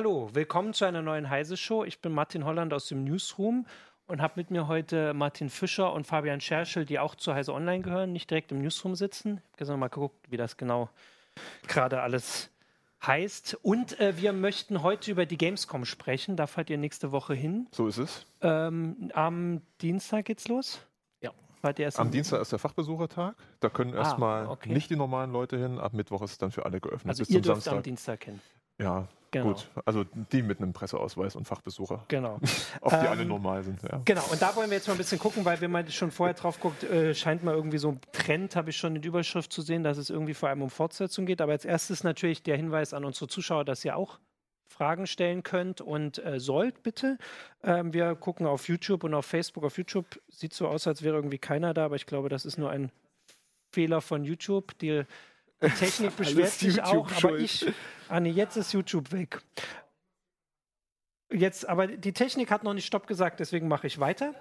hallo, willkommen zu einer neuen Heise-Show. Ich bin Martin Holland aus dem Newsroom und habe mit mir heute Martin Fischer und Fabian Scherschel, die auch zu Heise Online gehören, nicht direkt im Newsroom sitzen. Ich habe gestern mal geguckt, wie das genau gerade alles heißt. Und äh, wir möchten heute über die Gamescom sprechen. Da fahrt ihr nächste Woche hin. So ist es. Ähm, am Dienstag geht's los. Ja. Am Dienstag ist der Fachbesuchertag. Da können ah, erstmal okay. nicht die normalen Leute hin. Ab Mittwoch ist es dann für alle geöffnet. Also ihr dürft Samstag. am Dienstag hin. Ja, Genau. Gut, also die mit einem Presseausweis und Fachbesucher. Genau. Ob die ähm, alle normal sind, ja. Genau, und da wollen wir jetzt mal ein bisschen gucken, weil wenn man schon vorher drauf guckt, äh, scheint mal irgendwie so ein Trend, habe ich schon in der Überschrift zu sehen, dass es irgendwie vor allem um Fortsetzung geht. Aber als erstes natürlich der Hinweis an unsere Zuschauer, dass ihr auch Fragen stellen könnt und äh, sollt, bitte. Ähm, wir gucken auf YouTube und auf Facebook. Auf YouTube sieht so aus, als wäre irgendwie keiner da, aber ich glaube, das ist nur ein Fehler von YouTube. Die die Technik beschwert sich auch, aber ich. Ah nee, jetzt ist YouTube weg. Jetzt, aber die Technik hat noch nicht Stopp gesagt, deswegen mache ich weiter.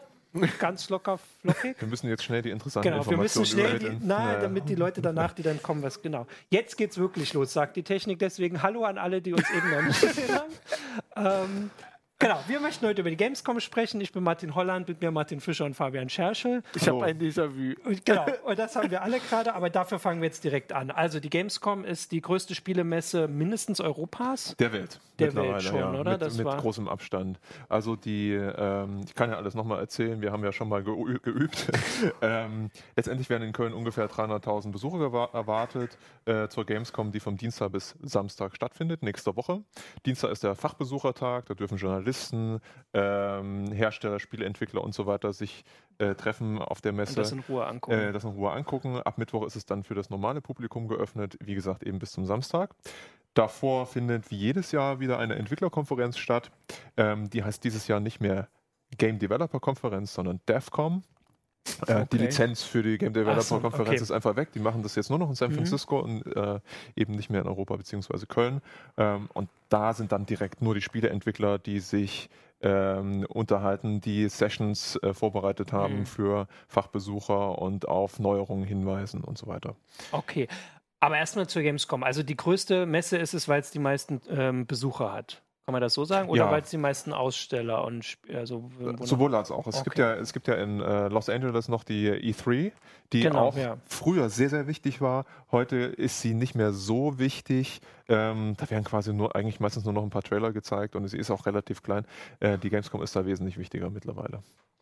Ganz locker, flockig. Wir müssen jetzt schnell die interessanten genau, Informationen wir müssen schnell die, na, ja. damit die Leute danach, die dann kommen, was genau. Jetzt geht's wirklich los, sagt die Technik. Deswegen Hallo an alle, die uns eben noch nicht gesehen haben. Ähm, Genau, wir möchten heute über die Gamescom sprechen. Ich bin Martin Holland, mit mir Martin Fischer und Fabian Scherschel. Ich habe ein Déjà-vu. Genau, und das haben wir alle gerade, aber dafür fangen wir jetzt direkt an. Also die Gamescom ist die größte Spielemesse mindestens Europas. Der Welt. Der Welt schon, ja, oder? Mit, das mit war großem Abstand. Also die, ähm, ich kann ja alles nochmal erzählen, wir haben ja schon mal geübt. ähm, letztendlich werden in Köln ungefähr 300.000 Besucher erwartet äh, zur Gamescom, die vom Dienstag bis Samstag stattfindet, nächste Woche. Dienstag ist der Fachbesuchertag, da dürfen Journalisten Journalisten, ähm, Hersteller, Spieleentwickler und so weiter sich äh, treffen auf der Messe. Und das in Ruhe angucken. Äh, das in Ruhe angucken. Ab Mittwoch ist es dann für das normale Publikum geöffnet, wie gesagt, eben bis zum Samstag. Davor findet wie jedes Jahr wieder eine Entwicklerkonferenz statt. Ähm, die heißt dieses Jahr nicht mehr Game Developer Konferenz, sondern DevCom. Äh, okay. Die Lizenz für die Game Developer so, Konferenz okay. ist einfach weg. Die machen das jetzt nur noch in San mhm. Francisco mhm. und äh, eben nicht mehr in Europa bzw. Köln. Ähm, und da sind dann direkt nur die Spieleentwickler, die sich ähm, unterhalten, die Sessions äh, vorbereitet haben mhm. für Fachbesucher und auf Neuerungen hinweisen und so weiter. Okay. Aber erstmal zur Gamescom. Also die größte Messe ist es, weil es die meisten ähm, Besucher hat. Kann man das so sagen? Oder ja. weil es die meisten Aussteller und also sowohl als auch. Es okay. gibt ja, es gibt ja in äh, Los Angeles noch die E3, die genau, auch ja. früher sehr, sehr wichtig war. Heute ist sie nicht mehr so wichtig. Ähm, da werden quasi nur eigentlich meistens nur noch ein paar Trailer gezeigt und sie ist auch relativ klein. Äh, die Gamescom ist da wesentlich wichtiger mittlerweile.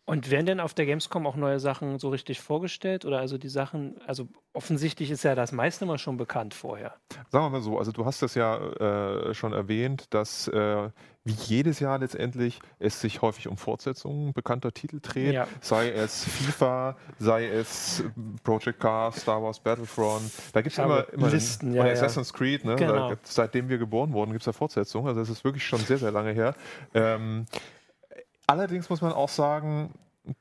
Und werden denn auf der Gamescom auch neue Sachen so richtig vorgestellt? Oder also die Sachen, also offensichtlich ist ja das meiste immer schon bekannt vorher. Sagen wir mal so, also du hast es ja äh, schon erwähnt, dass äh, wie jedes Jahr letztendlich es sich häufig um Fortsetzungen bekannter Titel dreht. Ja. Sei es FIFA, sei es Project Cars, Star Wars Battlefront. Da gibt es immer, immer Listen, ja, Assassin's Creed, ne? genau. da, seitdem wir geboren wurden, gibt es ja Fortsetzungen. Also das ist wirklich schon sehr, sehr lange her. Ähm, Allerdings muss man auch sagen,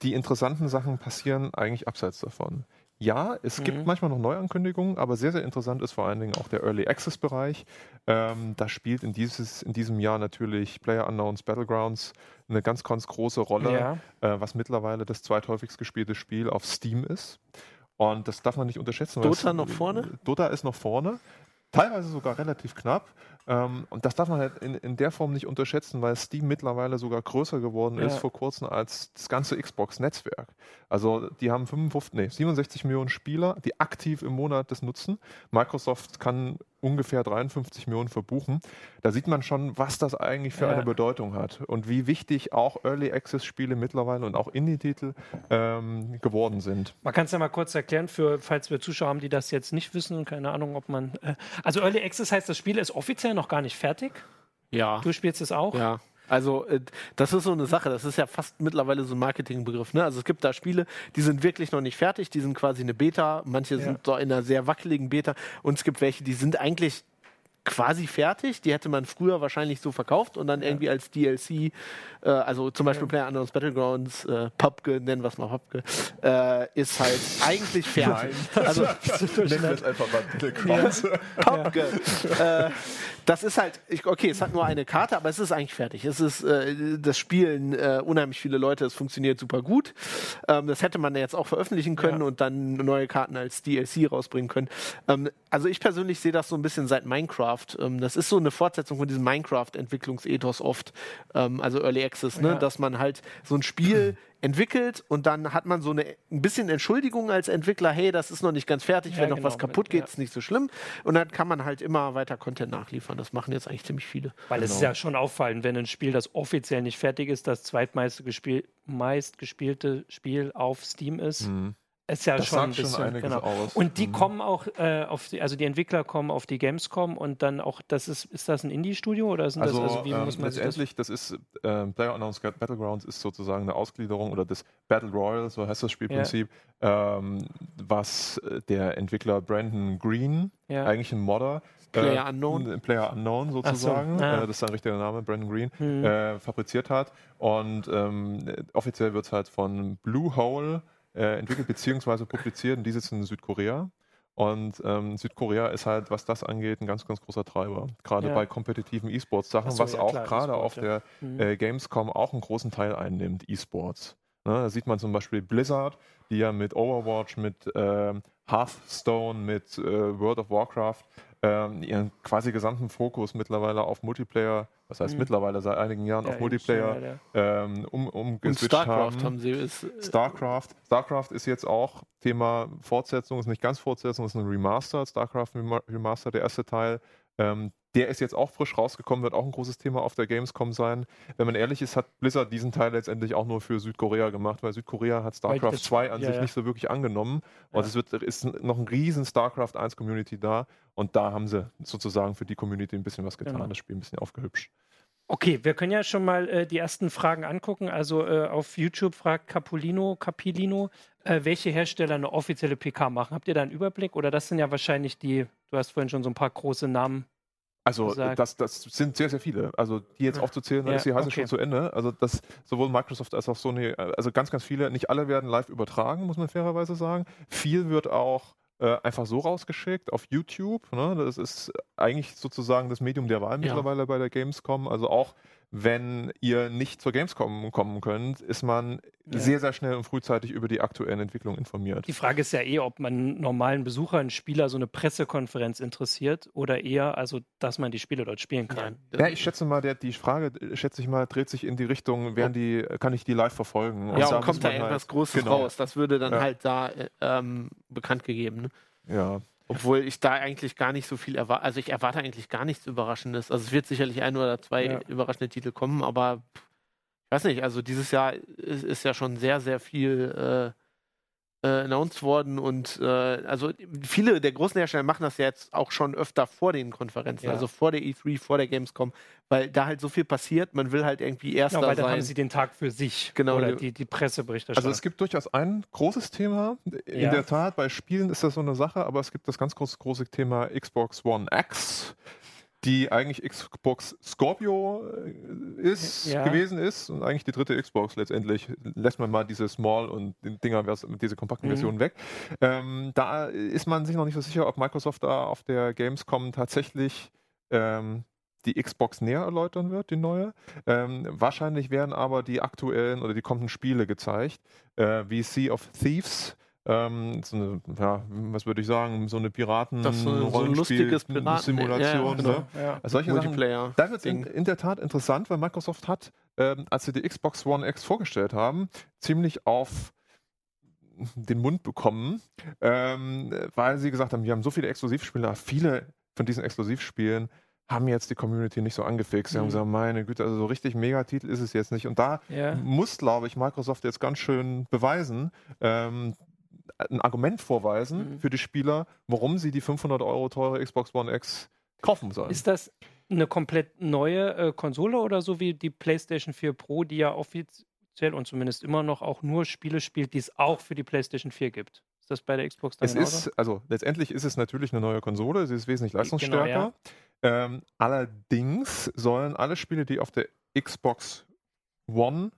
die interessanten Sachen passieren eigentlich abseits davon. Ja, es mhm. gibt manchmal noch Neuankündigungen, aber sehr, sehr interessant ist vor allen Dingen auch der Early Access Bereich. Ähm, da spielt in, dieses, in diesem Jahr natürlich Player Unknowns Battlegrounds eine ganz, ganz große Rolle, ja. äh, was mittlerweile das zweithäufigst gespielte Spiel auf Steam ist. Und das darf man nicht unterschätzen. Dota noch vorne? Dota ist noch vorne teilweise sogar relativ knapp. Ähm, und das darf man halt in, in der Form nicht unterschätzen, weil Steam mittlerweile sogar größer geworden ist vor kurzem als das ganze Xbox-Netzwerk. Also die haben 55, nee, 67 Millionen Spieler, die aktiv im Monat das nutzen. Microsoft kann ungefähr 53 Millionen verbuchen. Da sieht man schon, was das eigentlich für ja. eine Bedeutung hat und wie wichtig auch Early Access Spiele mittlerweile und auch Indie-Titel ähm, geworden sind. Man kann es ja mal kurz erklären, für, falls wir Zuschauer haben, die das jetzt nicht wissen und keine Ahnung, ob man. Äh, also Early Access heißt, das Spiel ist offiziell noch gar nicht fertig. Ja. Du spielst es auch? Ja. Also äh, das ist so eine Sache, das ist ja fast mittlerweile so ein Marketingbegriff. Ne? Also es gibt da Spiele, die sind wirklich noch nicht fertig, die sind quasi eine Beta, manche ja. sind so in einer sehr wackeligen Beta und es gibt welche, die sind eigentlich quasi fertig. Die hätte man früher wahrscheinlich so verkauft und dann ja. irgendwie als DLC, äh, also zum Beispiel ja. Player Unknowns Battlegrounds, äh, PUBG, nennen wir es mal PUBG, äh, ist halt eigentlich fertig. Also, nennen wir es einfach mal Battlegrounds. Ja. PUBG. äh, das ist halt, ich, okay, es hat nur eine Karte, aber es ist eigentlich fertig. Es ist, äh, das spielen äh, unheimlich viele Leute, es funktioniert super gut. Ähm, das hätte man jetzt auch veröffentlichen können und dann neue Karten als DLC rausbringen können. Ähm, also ich persönlich sehe das so ein bisschen seit Minecraft Minecraft. Ähm, das ist so eine Fortsetzung von diesem Minecraft-Entwicklungsethos oft, ähm, also Early Access, ne? Ja. dass man halt so ein Spiel entwickelt und dann hat man so eine, ein bisschen Entschuldigung als Entwickler, hey, das ist noch nicht ganz fertig, Ja, wenn noch genau, was kaputt mit- geht, ja. ist nicht so schlimm. Und dann kann man halt immer weiter Content nachliefern. Das machen jetzt eigentlich ziemlich viele. Weil es ist Genau. ja schon auffallend, wenn ein Spiel, das offiziell nicht fertig ist, das zweitmeiste gespiel meistgespielte Spiel auf Steam ist. Ist ja Das schon ein sagt schon bisschen. einiges genau. aus. Und die Mhm. kommen auch äh, auf die, also die Entwickler kommen auf die Gamescom und dann auch, das ist, ist das ein Indie-Studio oder sind Also, das, also wie ähm, muss man sich das letztendlich, das, ist, ähm, PlayerUnknown's Battlegrounds ist sozusagen eine Ausgliederung oder das Battle Royale, so heißt das Spielprinzip, ähm, was äh, der Entwickler Brandon Green, ja. eigentlich ein Modder, Player äh, Unknown. ein Player Unknown sozusagen, ah. äh, das ist sein richtiger Name, Brandon Green, Mhm. äh, fabriziert hat. Und ähm, äh, offiziell wird es halt von Bluehole äh, entwickelt bzw. publiziert und die sitzen in Südkorea. Und ähm, Südkorea ist halt, was das angeht, ein ganz, ganz großer Treiber. Gerade Ja. bei kompetitiven E-Sports-Sachen, Ach so, was ja, auch gerade E-Sport, auf ja. der Mhm. äh, Gamescom auch einen großen Teil einnimmt, E-Sports. Ne, da sieht man zum Beispiel Blizzard, die ja mit Overwatch, mit ähm, Hearthstone, mit äh, World of Warcraft ähm, ihren quasi gesamten Fokus mittlerweile auf Multiplayer, was heißt Mhm. mittlerweile seit einigen Jahren Ja, auf Multiplayer ja, ja. ähm, um, Und umgeswitcht StarCraft haben. haben sie. Ist, StarCraft. StarCraft ist jetzt auch Thema Fortsetzung, ist nicht ganz Fortsetzung, ist ein Remaster. StarCraft Rema- Remaster, der erste Teil. Ähm, der ist jetzt auch frisch rausgekommen, wird auch ein großes Thema auf der Gamescom sein. Wenn man ehrlich ist, hat Blizzard diesen Teil letztendlich auch nur für Südkorea gemacht, weil Südkorea hat StarCraft das- 2 an ja, sich ja. nicht so wirklich angenommen. Und Ja. es wird, ist noch ein riesen StarCraft 1 Community da. Und da haben sie sozusagen für die Community ein bisschen was getan, Genau. das Spiel ein bisschen aufgehübscht. Okay, wir können ja schon mal äh, die ersten Fragen angucken. Also äh, auf YouTube fragt Capulino, Capilino, äh, welche Hersteller eine offizielle PK machen. Habt ihr da einen Überblick? Oder das sind ja wahrscheinlich die, du hast vorhin schon so ein paar große Namen. Also gesagt. das, das sind sehr, sehr viele. Also die jetzt Ja. aufzuzählen, dann Ja, ist die Reise okay. schon zu Ende. Also das sowohl Microsoft als auch Sony, äh, also ganz, ganz viele, nicht alle werden live übertragen, muss man fairerweise sagen. Viel wird auch äh, einfach so rausgeschickt auf YouTube. Ne? Das ist eigentlich sozusagen das Medium der Wahl Ja. mittlerweile bei der Gamescom. Also auch wenn ihr nicht zur Gamescom kommen könnt, ist man Ja. sehr, sehr schnell und frühzeitig über die aktuellen Entwicklungen informiert. Die Frage ist ja eh, ob man einen normalen Besucher, einen Spieler, so eine Pressekonferenz interessiert oder eher, also dass man die Spiele dort spielen kann. Ja, ich schätze mal, der, die Frage, äh, schätze ich mal, dreht sich in die Richtung, werden die, kann ich die live verfolgen? ja, da und kommt da halt- irgendwas Großes genau. raus. Das würde dann Ja. halt da äh, ähm, bekannt gegeben. Ne? Ja. Obwohl ich da eigentlich gar nicht so viel erwarte. Also ich erwarte eigentlich gar nichts Überraschendes. Also es wird sicherlich ein oder zwei Ja. überraschende Titel kommen, aber ich weiß nicht, also dieses Jahr ist, ist ja schon sehr, sehr viel äh, äh, announced worden und äh, also viele der großen Hersteller machen das ja jetzt auch schon öfter vor den Konferenzen, Ja. also vor der E3, vor der Gamescom, weil da halt so viel passiert, man will halt irgendwie erster Genau, weil dann sein. haben sie den Tag für sich. Genau, Oder die- die, die Presseberichterstattung. Also es gibt durchaus ein großes Thema. In Ja. der Tat, bei Spielen ist das so eine Sache, aber es gibt das ganz große, große Thema Xbox One X, die eigentlich Xbox Scorpio äh, ist, Ja. gewesen ist und eigentlich die dritte Xbox letztendlich. Lässt man mal diese Small und Dinger, diese kompakten Mhm. Versionen weg. Ähm, da ist man sich noch nicht so sicher, ob Microsoft da auf der Gamescom tatsächlich ähm, die Xbox näher erläutern wird, die neue. Ähm, wahrscheinlich werden aber die aktuellen oder die kommenden Spiele gezeigt, äh, wie Sea of Thieves. Ähm, so eine, ja, was würde ich sagen, so eine piraten Das so ein- so ein lustiges Piraten- Simulation. ja, ja, genau. ne? ja. Also solche Sachen, Multiplayer. da wird es in, der Tat interessant, weil Microsoft hat, ähm, als sie die Xbox One X vorgestellt haben, ziemlich auf den Mund bekommen, ähm, weil sie gesagt haben, wir haben so viele Exklusivspiele, viele von diesen Exklusivspielen haben jetzt die Community nicht so angefixt. Sie haben Mhm. gesagt, meine Güte, also so richtig Megatitel ist es jetzt nicht. Und da Ja. muss, glaube ich, Microsoft jetzt ganz schön beweisen, ähm, ein Argument vorweisen Mhm. für die Spieler, warum sie die 500 Euro teure Xbox One X kaufen sollen. Ist das eine komplett neue äh, Konsole oder so wie die PlayStation 4 Pro, die ja offiziell und zumindest immer noch auch nur Spiele spielt, die es auch für die PlayStation 4 gibt? Ist das bei der Xbox dann Es genauso? ist, also letztendlich ist es natürlich eine neue Konsole, sie ist wesentlich leistungsstärker. Genau, ähm, allerdings sollen alle Spiele, die auf der Xbox One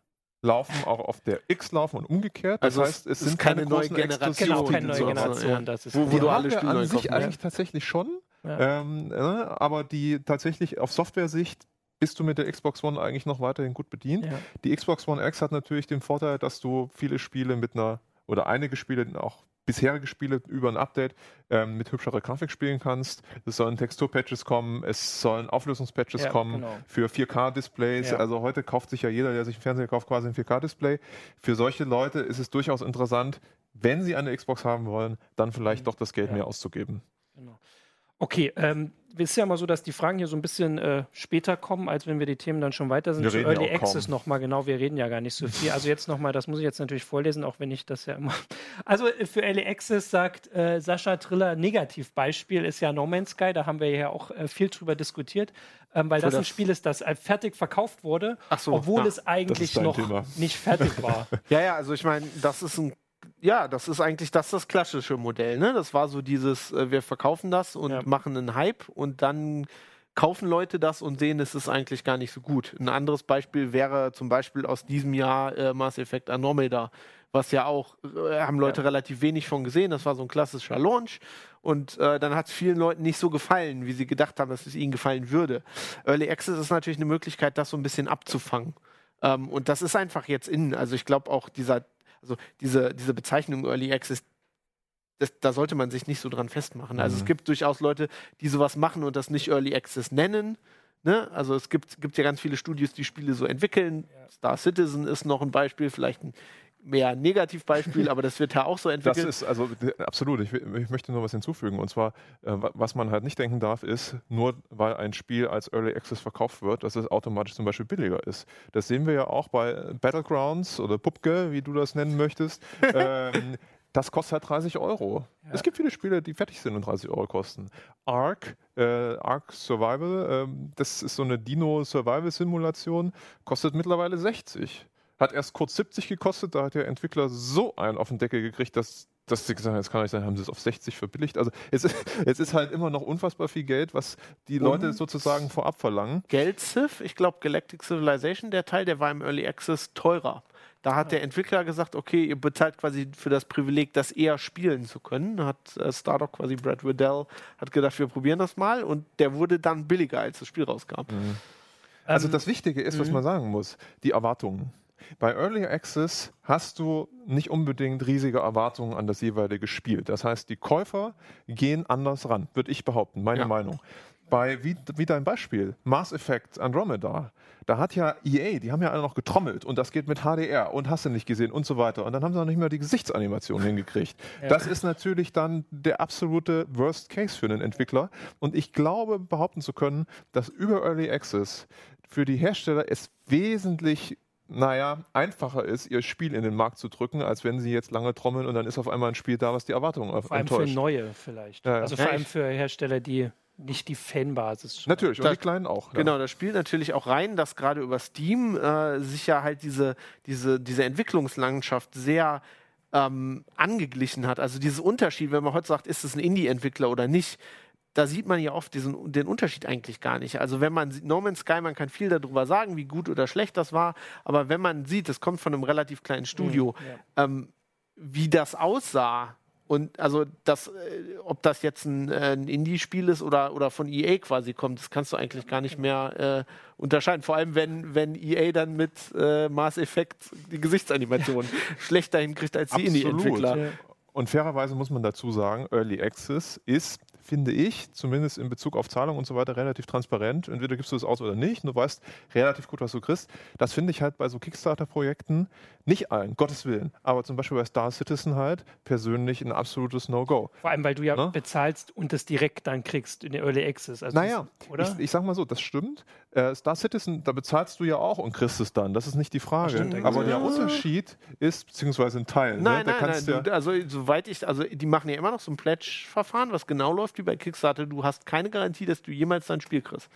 laufen, auch auf der X laufen und umgekehrt. Das Also es heißt, es ist sind keine keine, neue Generation. genau, keine neue. Generation. Das ist Wo- wo Die du alle Spiele an sich eigentlich tatsächlich schon, Ja. ähm, äh, aber die tatsächlich auf Software-Sicht bist du mit der Xbox One eigentlich noch weiterhin gut bedient. Ja. Die Xbox One X hat natürlich den Vorteil, dass du viele Spiele mit einer oder einige Spiele auch bisherige Spiele über ein Update ähm, mit hübscherer Grafik spielen kannst. Es sollen Texturpatches kommen, es sollen Auflösungspatches Ja, kommen genau. für 4K-Displays. Ja. Also heute kauft sich ja jeder, der sich einen Fernseher kauft, quasi ein 4K-Display. Für solche Leute ist es durchaus interessant, wenn sie eine Xbox haben wollen, dann vielleicht doch das Geld Ja. mehr auszugeben. Genau. Okay, ähm, es ist ja mal so, dass die Fragen hier so ein bisschen äh, später kommen, als wenn wir die Themen dann schon weiter sind. Wir Zu ja Early kaum. Access nochmal, genau, wir reden ja gar nicht so viel. Also jetzt nochmal, das muss ich jetzt natürlich vorlesen, auch wenn ich das ja immer. Also äh, für Early Access sagt äh, Sascha Triller, Negativbeispiel ist ja No Man's Sky, da haben wir ja auch äh, viel drüber diskutiert, ähm, weil Für das ein das- Spiel ist, das äh, fertig verkauft wurde, so, obwohl ja. es eigentlich noch Thema. nicht fertig war. Ja, ja, also ich meine, das ist ein ja, das ist eigentlich das, das klassische Modell. Ne? Das war so dieses, äh, wir verkaufen das und Ja. machen einen Hype und dann kaufen Leute das und sehen, es ist eigentlich gar nicht so gut. Ein anderes Beispiel wäre zum Beispiel aus diesem Jahr äh, Mass Effect Andromeda, was ja auch, äh, haben Leute relativ wenig von gesehen. Das war so ein klassischer Launch und äh, dann hat es vielen Leuten nicht so gefallen, wie sie gedacht haben, dass es ihnen gefallen würde. Early Access ist natürlich eine Möglichkeit, das so ein bisschen abzufangen. Ähm, und das ist einfach jetzt in. Also ich glaube auch dieser, also diese, diese Bezeichnung Early Access, das, da sollte man sich nicht so dran festmachen. Also Mhm. es gibt durchaus Leute, die sowas machen und das nicht Early Access nennen. Ne? Also es gibt, gibt ja ganz viele Studios, die Spiele so entwickeln. Star Citizen ist noch ein Beispiel, vielleicht ein mehr Negativbeispiel, aber das wird ja auch so Das entwickelt. ist also absolut. Ich, ich möchte nur was hinzufügen. Und zwar, äh, wa- was man halt nicht denken darf, ist, nur weil ein Spiel als Early Access verkauft wird, dass es automatisch zum Beispiel billiger ist. Das sehen wir ja auch bei Battlegrounds oder Pupke, wie du das nennen möchtest. ähm, das kostet halt 30 Euro. Es gibt viele Spiele, die fertig sind und 30 Euro kosten. Ark, äh, Ark Survival, ähm, das ist so eine Dino-Survival-Simulation, kostet mittlerweile 60. Hat erst kurz 70 gekostet, da hat der Entwickler so einen auf den Deckel gekriegt, dass, dass sie gesagt haben, jetzt kann nicht sein, haben sie es auf 60 verbilligt. Also es, ist- es ist halt immer noch unfassbar viel Geld, was die Leute sozusagen vorab verlangen. Geld-Civ, ich glaube Galactic Civilization, der Teil, der war im Early Access teurer. Da hat der Entwickler gesagt, okay, ihr bezahlt quasi für das Privileg, das eher spielen zu können. Hat äh, Stardock quasi Brad Riddell hat gedacht, wir probieren das mal und der wurde dann billiger, als das Spiel rauskam. Also Ähm, das Wichtige ist, was man sagen muss, die Erwartungen. Bei Early Access hast du nicht unbedingt riesige Erwartungen an das jeweilige Spiel. Das heißt, die Käufer gehen anders ran, würde ich behaupten, meine Ja. Meinung. Bei, wie, wie dein Beispiel, Mass Effect Andromeda, da hat ja EA, die haben ja alle noch getrommelt und das geht mit HDR und hast du nicht gesehen und so weiter. Und dann haben sie noch nicht mal die Gesichtsanimation hingekriegt. Das ist natürlich dann der absolute Worst Case für einen Entwickler. Und ich glaube, behaupten zu können, dass über Early Access für die Hersteller es wesentlich naja, einfacher ist, ihr Spiel in den Markt zu drücken, als wenn sie jetzt lange trommeln und dann ist auf einmal ein Spiel da, was die Erwartungen vor allem für enttäuscht. neue vielleicht. Ja, ja. Also vor Ja, allem ich- für Hersteller, die nicht die Fanbasis schon Natürlich, und Das- die Kleinen auch. ja. Genau, das spielt natürlich auch rein, dass gerade über Steam äh, sich ja halt diese, diese, diese Entwicklungslandschaft sehr ähm, angeglichen hat. Also dieses Unterschied, wenn man heute sagt, ist es ein Indie-Entwickler oder nicht, da sieht man ja oft diesen, den Unterschied eigentlich gar nicht. Also wenn man sieht, No Man's Sky, man kann viel darüber sagen, wie gut oder schlecht das war, aber wenn man sieht, es kommt von einem relativ kleinen Studio, ja. ähm, wie das aussah und also das, äh, ob das jetzt ein, äh, ein Indie-Spiel ist oder, oder von EA quasi kommt, das kannst du eigentlich gar nicht mehr äh, unterscheiden. Vor allem, wenn, wenn EA dann mit äh, Mass Effect die Gesichtsanimation schlechter hinkriegt als die. Indie-Entwickler. Ja. Und fairerweise muss man dazu sagen, Early Access ist, finde ich, zumindest in Bezug auf Zahlung und so weiter, relativ transparent. Entweder gibst du es aus oder nicht. Du weißt relativ gut, was du kriegst. Das finde ich halt bei so Kickstarter-Projekten, nicht allen, Gottes Willen, aber zum Beispiel bei Star Citizen halt persönlich ein absolutes No-Go. Vor allem, weil du ja Ne? bezahlst und das direkt dann kriegst in der Early Access. Also Naja, das- oder? Ich, ich sag mal so, das stimmt. Äh, Star Citizen, da bezahlst du ja auch und kriegst es dann. Das ist nicht die Frage. stimmt, Aber der Unterschied ist, beziehungsweise ein Teil. ne? Nein, da nein, nein. ja- Du, also, soweit ich, also, die machen ja immer noch so ein Pledge-Verfahren, was genau läuft wie bei Kickstarter. Du hast keine Garantie, dass du jemals dein Spiel kriegst.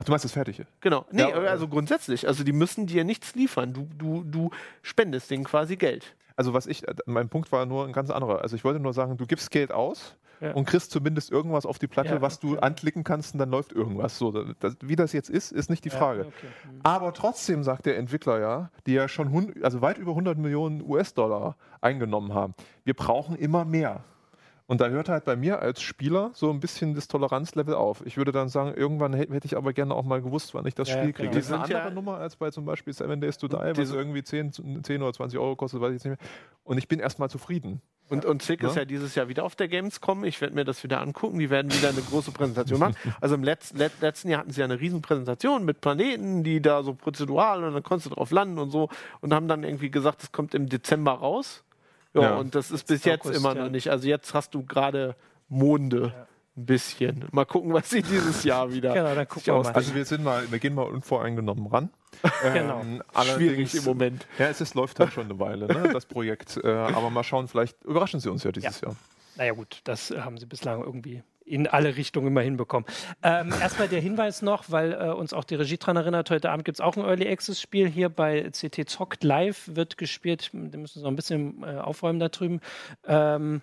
Ach, du meinst das Fertige? Genau. Nee, Ja, äh, also grundsätzlich. Also, die müssen dir nichts liefern. Du, du, du spendest denen quasi Geld. Also was ich, mein Punkt war nur ein ganz anderer. Also ich wollte nur sagen, du gibst Geld aus Ja. und kriegst zumindest irgendwas auf die Platte, Ja, was du anklicken kannst und dann läuft irgendwas. So, das, wie das jetzt ist, ist nicht die Frage. okay. Hm. Aber trotzdem sagt der Entwickler ja, die ja schon hund, also weit über 100 Millionen US-Dollar eingenommen haben, wir brauchen immer mehr. Und da hört halt bei mir als Spieler so ein bisschen das Toleranzlevel auf. Ich würde dann sagen, irgendwann hätte ich aber gerne auch mal gewusst, wann ich das Ja, Spiel genau. kriege. Die Das ist eine sind ja- andere Nummer als bei zum Beispiel Seven Days to Die, was irgendwie 10, 10 oder 20 Euro kostet, weiß ich jetzt nicht mehr. Und ich bin erstmal zufrieden. Und, und Zick Ja. ist ja dieses Jahr wieder auf der Gamescom. Ich werde mir das wieder angucken. Die werden wieder eine große Präsentation machen. Also im Letz, let, letzten Jahr hatten sie ja eine riesen Präsentation mit Planeten, die da so prozedural und dann konntest du drauf landen und so. Und haben dann irgendwie gesagt, es kommt im Dezember raus. Ja, Ja. und das ist bis jetzt August, immer ja. noch nicht. Also jetzt hast du gerade Monde. Ein bisschen. Mal gucken, was sie dieses Jahr wieder. Genau, dann gucken wir mal. Also wir sind mal, wir gehen mal unvoreingenommen ran. Genau. Ähm, Schwierig im Moment. Ja, es ist, läuft halt schon eine Weile, ne, das Projekt. Äh, aber mal schauen, vielleicht überraschen sie uns ja dieses Jahr. Naja gut, das haben sie bislang irgendwie in alle Richtungen immer hinbekommen. Ähm, erstmal der Hinweis noch, weil äh, uns auch die Regie daran erinnert, heute Abend gibt es auch ein Early Access Spiel hier bei CT Zockt Live, wird gespielt, da müssen wir noch ein bisschen äh, aufräumen da drüben. Ähm,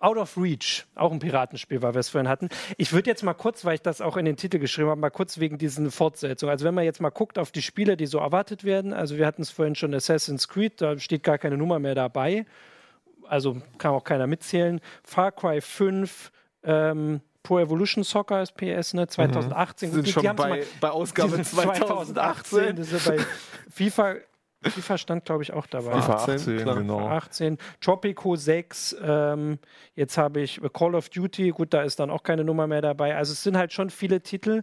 Out of Reach, auch ein Piratenspiel, weil wir es vorhin hatten. Ich würde jetzt mal kurz, weil ich das auch in den Titel geschrieben habe, mal kurz wegen diesen Fortsetzungen. Also wenn man jetzt mal guckt auf die Spiele, die so erwartet werden, also wir hatten es vorhin schon Assassin's Creed, da steht gar keine Nummer mehr dabei also kann auch keiner mitzählen. Far Cry 5, ähm, Pro Evolution Soccer ist PS, ne? 2018. sind Die- schon bei, mal- bei Ausgabe sind 2018. Das ist ja bei FIFA, FIFA stand, glaube ich, auch dabei. FIFA 18, 18, klar. genau. 18, Tropico 6, ähm, jetzt habe ich Call of Duty, gut, da ist dann auch keine Nummer mehr dabei. Also es sind halt schon viele Titel,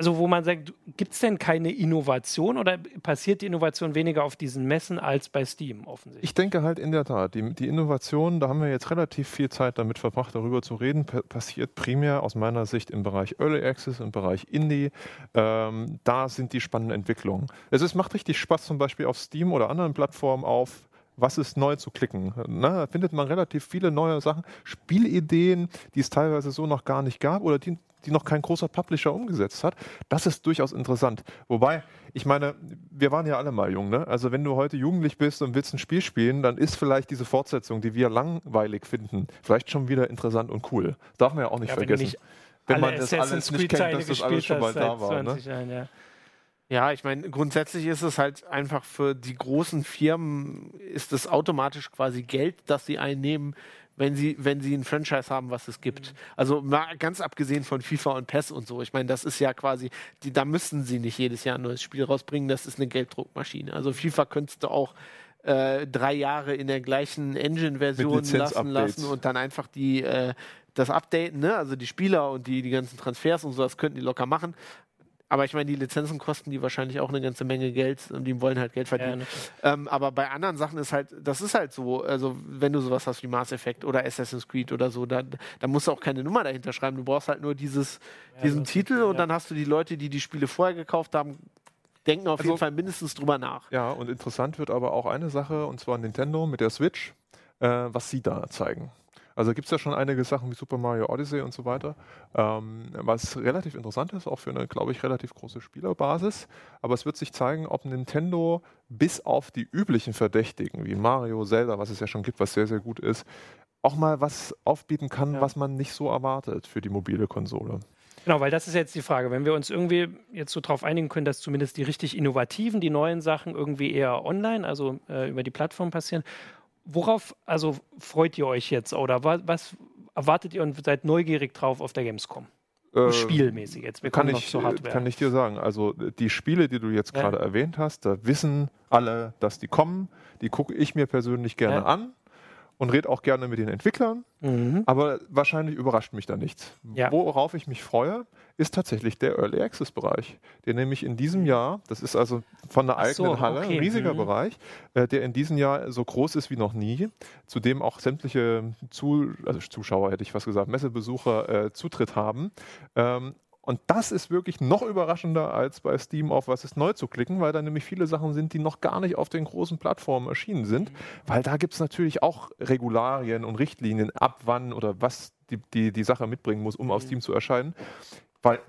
also wo man sagt, gibt es denn keine Innovation oder passiert die Innovation weniger auf diesen Messen als bei Steam offensichtlich? Ich denke halt in der Tat, die, die Innovation, da haben wir jetzt relativ viel Zeit damit verbracht, darüber zu reden, pa- passiert primär aus meiner Sicht im Bereich Early Access, im Bereich Indie. Ähm, da sind die spannenden Entwicklungen. Also es macht richtig Spaß, zum Beispiel auf Steam oder anderen Plattformen auf was ist neu zu klicken. Na, da findet man relativ viele neue Sachen, Spielideen, die es teilweise so noch gar nicht gab oder die, die noch kein großer Publisher umgesetzt hat. Das ist durchaus interessant. Wobei, ich meine, wir waren ja alle mal jung, ne? Also wenn du heute jugendlich bist und willst ein Spiel spielen, dann ist vielleicht diese Fortsetzung, die wir langweilig finden, vielleicht schon wieder interessant und cool. Darf man ja auch nicht Ja, wenn vergessen. nicht wenn alle man das alles nicht kennt, dass das alles schon mal da war. Ne? 20 Jahren, ja. Ja, ich meine, grundsätzlich ist es halt einfach für die großen Firmen ist es automatisch quasi Geld, das sie einnehmen, wenn sie, wenn sie ein Franchise haben, was es gibt. Also mal ganz abgesehen von FIFA und PES und so. Ich meine, das ist ja quasi, die, da müssen sie nicht jedes Jahr ein neues Spiel rausbringen, das ist eine Gelddruckmaschine. Also FIFA könntest du auch äh, drei Jahre in der gleichen Engine-Version lassen lassen und dann einfach die äh, das updaten, ne? Also die Spieler und die, die ganzen Transfers und so, das könnten die locker machen. Aber ich meine, die Lizenzen kosten die wahrscheinlich auch eine ganze Menge Geld und die wollen halt Geld Ja, verdienen. ne? ähm, aber bei anderen Sachen ist halt, das ist halt so, also wenn du sowas hast wie Mass Effect oder Assassin's Creed oder so, da, da musst du auch keine Nummer dahinter schreiben. Du brauchst halt nur dieses, diesen das- Titel und ja. dann hast du die Leute, die die Spiele vorher gekauft haben, denken auf Also- jeden Fall mindestens drüber nach. Ja, und interessant wird aber auch eine Sache, und zwar Nintendo mit der Switch, äh, was sie da zeigen. Also gibt es ja schon einige Sachen wie Super Mario Odyssey und so weiter, ähm, was relativ interessant ist, auch für eine, glaube ich, relativ große Spielerbasis. Aber es wird sich zeigen, ob Nintendo bis auf die üblichen Verdächtigen wie Mario, Zelda, was es ja schon gibt, was sehr, sehr gut ist, auch mal was aufbieten kann, Ja. was man nicht so erwartet für die mobile Konsole. Genau, weil das ist jetzt die Frage. Wenn wir uns irgendwie jetzt so drauf einigen können, dass zumindest die richtig innovativen, die neuen Sachen irgendwie eher online, also äh, über die Plattform passieren, worauf also freut ihr euch jetzt oder was, was erwartet ihr und seid neugierig drauf auf der Gamescom? Äh, Spielmäßig jetzt. Wir kann kommen ich, äh, kann ich dir sagen. Also äh, die Spiele, die du jetzt Ja. gerade erwähnt hast, da wissen alle, dass die kommen. Die gucke ich mir persönlich gerne Ja. an und rede auch gerne mit den Entwicklern. Mhm. Aber wahrscheinlich überrascht mich da nichts. Ja. Worauf ich mich freue, ist tatsächlich der Early Access Bereich, der nämlich in diesem Jahr, das ist also von der Ach so, eigenen Halle, okay. ein riesiger Mhm. Bereich, äh, der in diesem Jahr so groß ist wie noch nie, zu dem auch sämtliche Zu also Zuschauer, hätte ich fast gesagt, Messebesucher äh, Zutritt haben. Ähm, und das ist wirklich noch überraschender als bei Steam auf was ist neu zu klicken, weil da nämlich viele Sachen sind, die noch gar nicht auf den großen Plattformen erschienen sind. Weil da gibt es natürlich auch Regularien und Richtlinien, ab wann oder was die, die, die Sache mitbringen muss, um auf Steam zu erscheinen. Weil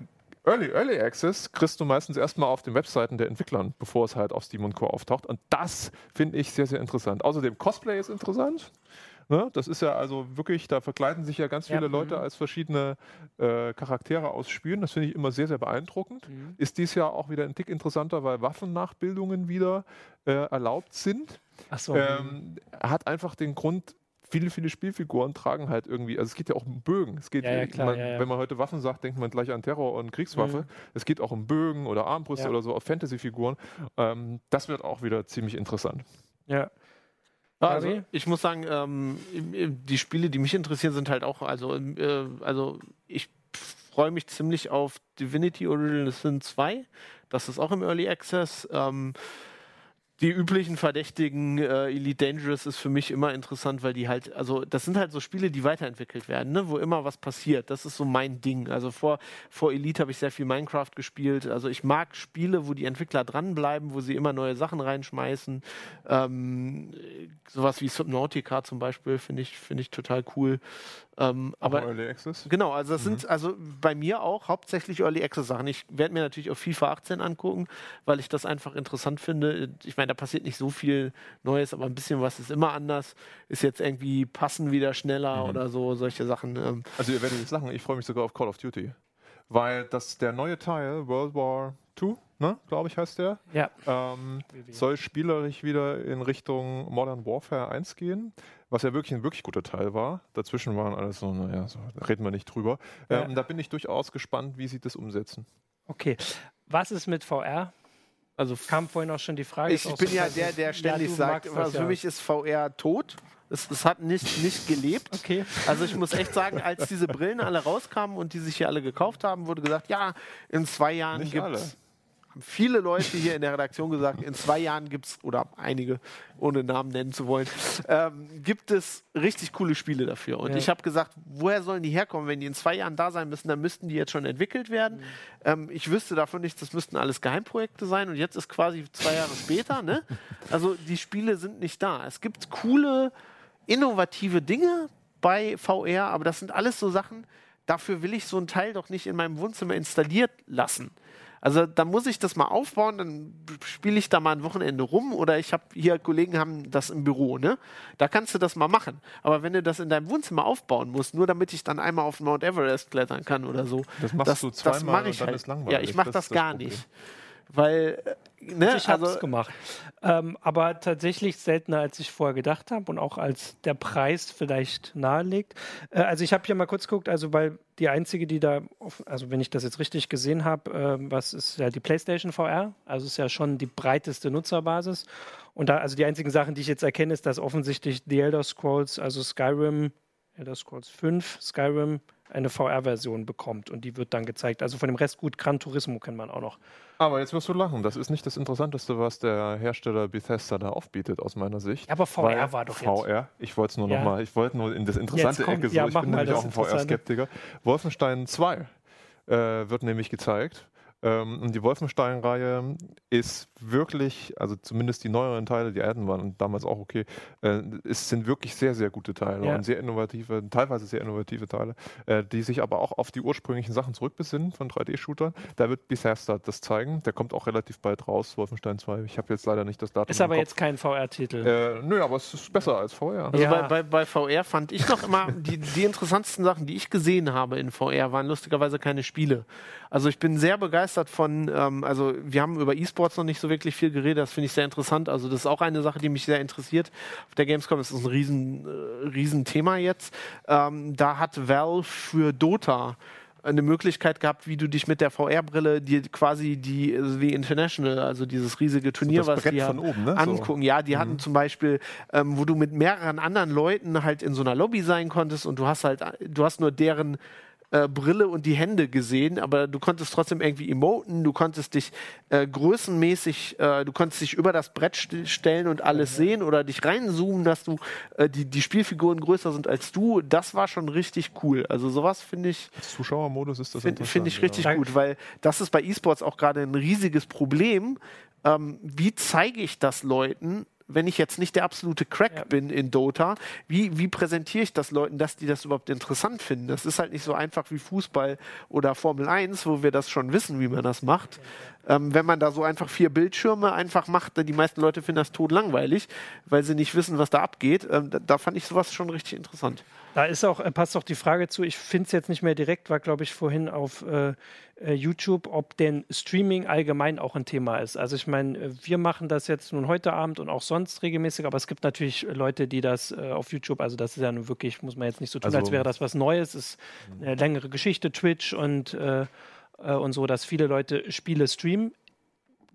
Early, Early Access kriegst du meistens erstmal auf den Webseiten der Entwicklern, bevor es halt auf Steam und Co. auftaucht. Und das finde ich sehr, sehr interessant. Außerdem Cosplay ist interessant. Ne? Das ist ja also wirklich, da verkleiden sich ja ganz Ja, viele Leute mhm. als verschiedene äh, Charaktere aus Spielen. Das finde ich immer sehr, sehr beeindruckend. Mhm. Ist dies Jahr auch wieder ein Tick interessanter, weil Waffennachbildungen wieder äh, erlaubt sind. Ach so. Ähm, hat einfach den Grund, viele, viele Spielfiguren tragen halt irgendwie, also es geht ja auch um Bögen. Es geht, Ja, ja, klar, man, ja, ja. Wenn man heute Waffen sagt, denkt man gleich an Terror und Kriegswaffe. Mhm. Es geht auch um Bögen oder Armbrüste Ja. oder so, auf Fantasy-Figuren. Ähm, das wird auch wieder ziemlich interessant. Ja. Also, ich muss sagen, ähm, die Spiele, die mich interessieren, sind halt auch, also, äh, also ich freue mich ziemlich auf Divinity Original Sin 2. Das ist auch im Early Access. Ähm, die üblichen Verdächtigen, äh, Elite Dangerous ist für mich immer interessant, weil die halt, also das sind halt so Spiele, die weiterentwickelt werden, ne? wo immer was passiert. Das ist so mein Ding. Also vor, vor Elite habe ich sehr viel Minecraft gespielt. Also ich mag Spiele, wo die Entwickler dranbleiben, wo sie immer neue Sachen reinschmeißen. Ähm, sowas wie Subnautica zum Beispiel finde ich, find ich total cool. Ähm, aber Early Access? Genau, also das mhm. sind also bei mir auch hauptsächlich Early Access Sachen. Ich werde mir natürlich auch FIFA 18 angucken, weil ich das einfach interessant finde. Ich meine, da passiert nicht so viel Neues, aber ein bisschen was ist immer anders. Ist jetzt irgendwie passen wieder schneller mhm. oder so, solche Sachen. Ähm. Also ihr werdet jetzt lachen, ich freue mich sogar auf Call of Duty. Weil das der neue Teil, World War II, ne, glaube ich, heißt der. Ja. Ähm, soll spielerisch wieder in Richtung Modern Warfare 1 gehen was ja wirklich ein wirklich guter Teil war. Dazwischen waren alles so, naja, so, reden wir nicht drüber. Ja. Ähm, da bin ich durchaus gespannt, wie sie das umsetzen. Okay. Was ist mit VR? Also kam vorhin auch schon die Frage. Ich bin so ja der, der ständig ja, sagt, also für ja. mich ist VR tot. Es, es, hat nicht, nicht gelebt. Okay. Also ich muss echt sagen, als diese Brillen alle rauskamen und die sich hier alle gekauft haben, wurde gesagt, ja, in zwei Jahren gibt es haben viele Leute hier in der Redaktion gesagt, in zwei Jahren gibt es, oder einige, ohne Namen nennen zu wollen, ähm, gibt es richtig coole Spiele dafür. Und ja. ich habe gesagt, woher sollen die herkommen? Wenn die in zwei Jahren da sein müssen, dann müssten die jetzt schon entwickelt werden. Mhm. Ähm, ich wüsste davon nichts, das müssten alles Geheimprojekte sein. Und jetzt ist quasi zwei Jahre später. Ne? Also die Spiele sind nicht da. Es gibt coole, innovative Dinge bei VR, aber das sind alles so Sachen, dafür will ich so ein Teil doch nicht in meinem Wohnzimmer installiert lassen. Also da muss ich das mal aufbauen, dann spiele ich da mal ein Wochenende rum oder ich habe hier Kollegen haben das im Büro, ne? Da kannst du das mal machen. Aber wenn du das in deinem Wohnzimmer aufbauen musst, nur damit ich dann einmal auf Mount Everest klettern kann oder so, das machst das, du zweimal das ich und dann halt. ist langweilig. Ja, ich mache das, das, gar nicht. Weil, äh, ne, ich habe es also, gemacht. Ähm, aber tatsächlich seltener, als ich vorher gedacht habe und auch als der Preis vielleicht nahelegt. Äh, also ich habe hier mal kurz geguckt, also weil die einzige, die da, also wenn ich das jetzt richtig gesehen habe, äh, was ist ja die PlayStation VR, also ist ja schon die breiteste Nutzerbasis. Und da, also die einzigen Sachen, die ich jetzt erkenne, ist, dass offensichtlich The Elder Scrolls, also Skyrim, Elder Scrolls 5, Skyrim, eine VR-Version bekommt und die wird dann gezeigt. Also von dem Rest gut, Gran Turismo kennt man auch noch. Aber jetzt wirst du lachen. Das ist nicht das Interessanteste, was der Hersteller Bethesda da aufbietet, aus meiner Sicht. Ja, aber VR war doch VR, jetzt. ich wollte es nur ja. nochmal, ich wollte nur in das interessante kommt, Ecke so, ja, ich bin nämlich auch ein VR-Skeptiker. Wolfenstein 2 äh, wird nämlich gezeigt. Ähm, und die Wolfenstein-Reihe ist wirklich, also zumindest die neueren Teile, die alten waren damals auch okay, äh, es sind wirklich sehr, sehr gute Teile ja. und sehr innovative, teilweise sehr innovative Teile, äh, die sich aber auch auf die ursprünglichen Sachen zurückbesinnen von 3D-Shootern. Da wird Bethesda das zeigen. Der kommt auch relativ bald raus, Wolfenstein 2. Ich habe jetzt leider nicht das Datum. Ist aber jetzt kein VR-Titel. Äh, nö, aber es ist besser als VR. Also ja. bei, bei, bei, VR fand ich noch immer, die, die interessantesten Sachen, die ich gesehen habe in VR, waren lustigerweise keine Spiele. Also ich bin sehr begeistert von, ähm, also wir haben über E-Sports noch nicht so wirklich viel geredet, das finde ich sehr interessant. Also das ist auch eine Sache, die mich sehr interessiert. Auf der Gamescom ist das ein riesen, äh, riesen Thema jetzt. Ähm, da hat Valve für Dota eine Möglichkeit gehabt, wie du dich mit der VR-Brille dir quasi die wie International, also dieses riesige Turnier, so was die haben, oben, ne? angucken. Ja, die mhm. hatten zum Beispiel, ähm, wo du mit mehreren anderen Leuten halt in so einer Lobby sein konntest und du hast halt, du hast nur deren äh, Brille und die Hände gesehen, aber du konntest trotzdem irgendwie emoten, du konntest dich äh, größenmäßig, äh, du konntest dich über das Brett st stellen und alles mhm. sehen oder dich reinzoomen, dass du äh, die, die Spielfiguren größer sind als du. Das war schon richtig cool. Also sowas finde ich. Zuschauermodus ist das Finde find ich richtig ja. gut, weil das ist bei E-Sports auch gerade ein riesiges Problem. Ähm, wie zeige ich das Leuten, wenn ich jetzt nicht der absolute Crack ja. bin in Dota, wie, wie präsentiere ich das Leuten, dass die das überhaupt interessant finden? Das ist halt nicht so einfach wie Fußball oder Formel 1, wo wir das schon wissen, wie man das macht. Ähm, wenn man da so einfach vier Bildschirme einfach macht, die meisten Leute finden das tot langweilig, weil sie nicht wissen, was da abgeht. Ähm, da, da, fand ich sowas schon richtig interessant. Da ist auch, äh, passt auch die Frage zu, ich finde es jetzt nicht mehr direkt, war glaube ich vorhin auf äh, äh, YouTube, ob denn Streaming allgemein auch ein Thema ist. Also ich meine, äh, wir machen das jetzt nun heute Abend und auch sonst regelmäßig, aber es gibt natürlich Leute, die das äh, auf YouTube, also das ist ja nun wirklich, muss man jetzt nicht so tun, also, als wäre das was Neues, ist eine längere Geschichte, Twitch und äh, äh, und so, dass viele Leute Spiele streamen.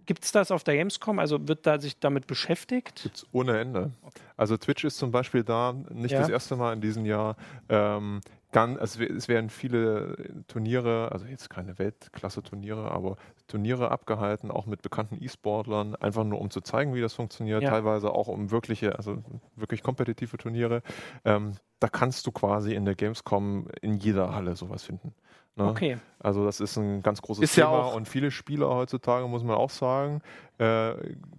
Gibt es das auf der Gamescom? Also wird da sich damit beschäftigt? Gibt es ohne Ende. Also Twitch ist zum Beispiel da nicht Ja. das erste Mal in diesem Jahr. Ähm, ganz, also es werden viele Turniere, also jetzt keine Weltklasse-Turniere, aber Turniere abgehalten, auch mit bekannten E-Sportlern, einfach nur um zu zeigen, wie das funktioniert, Ja. teilweise auch um wirkliche, also wirklich kompetitive Turniere. Ähm, da kannst du quasi in der Gamescom in jeder Halle sowas finden. Ne? Okay. Also das ist ein ganz großes Ist ja Thema auch- und viele Spieler heutzutage, muss man auch sagen, äh,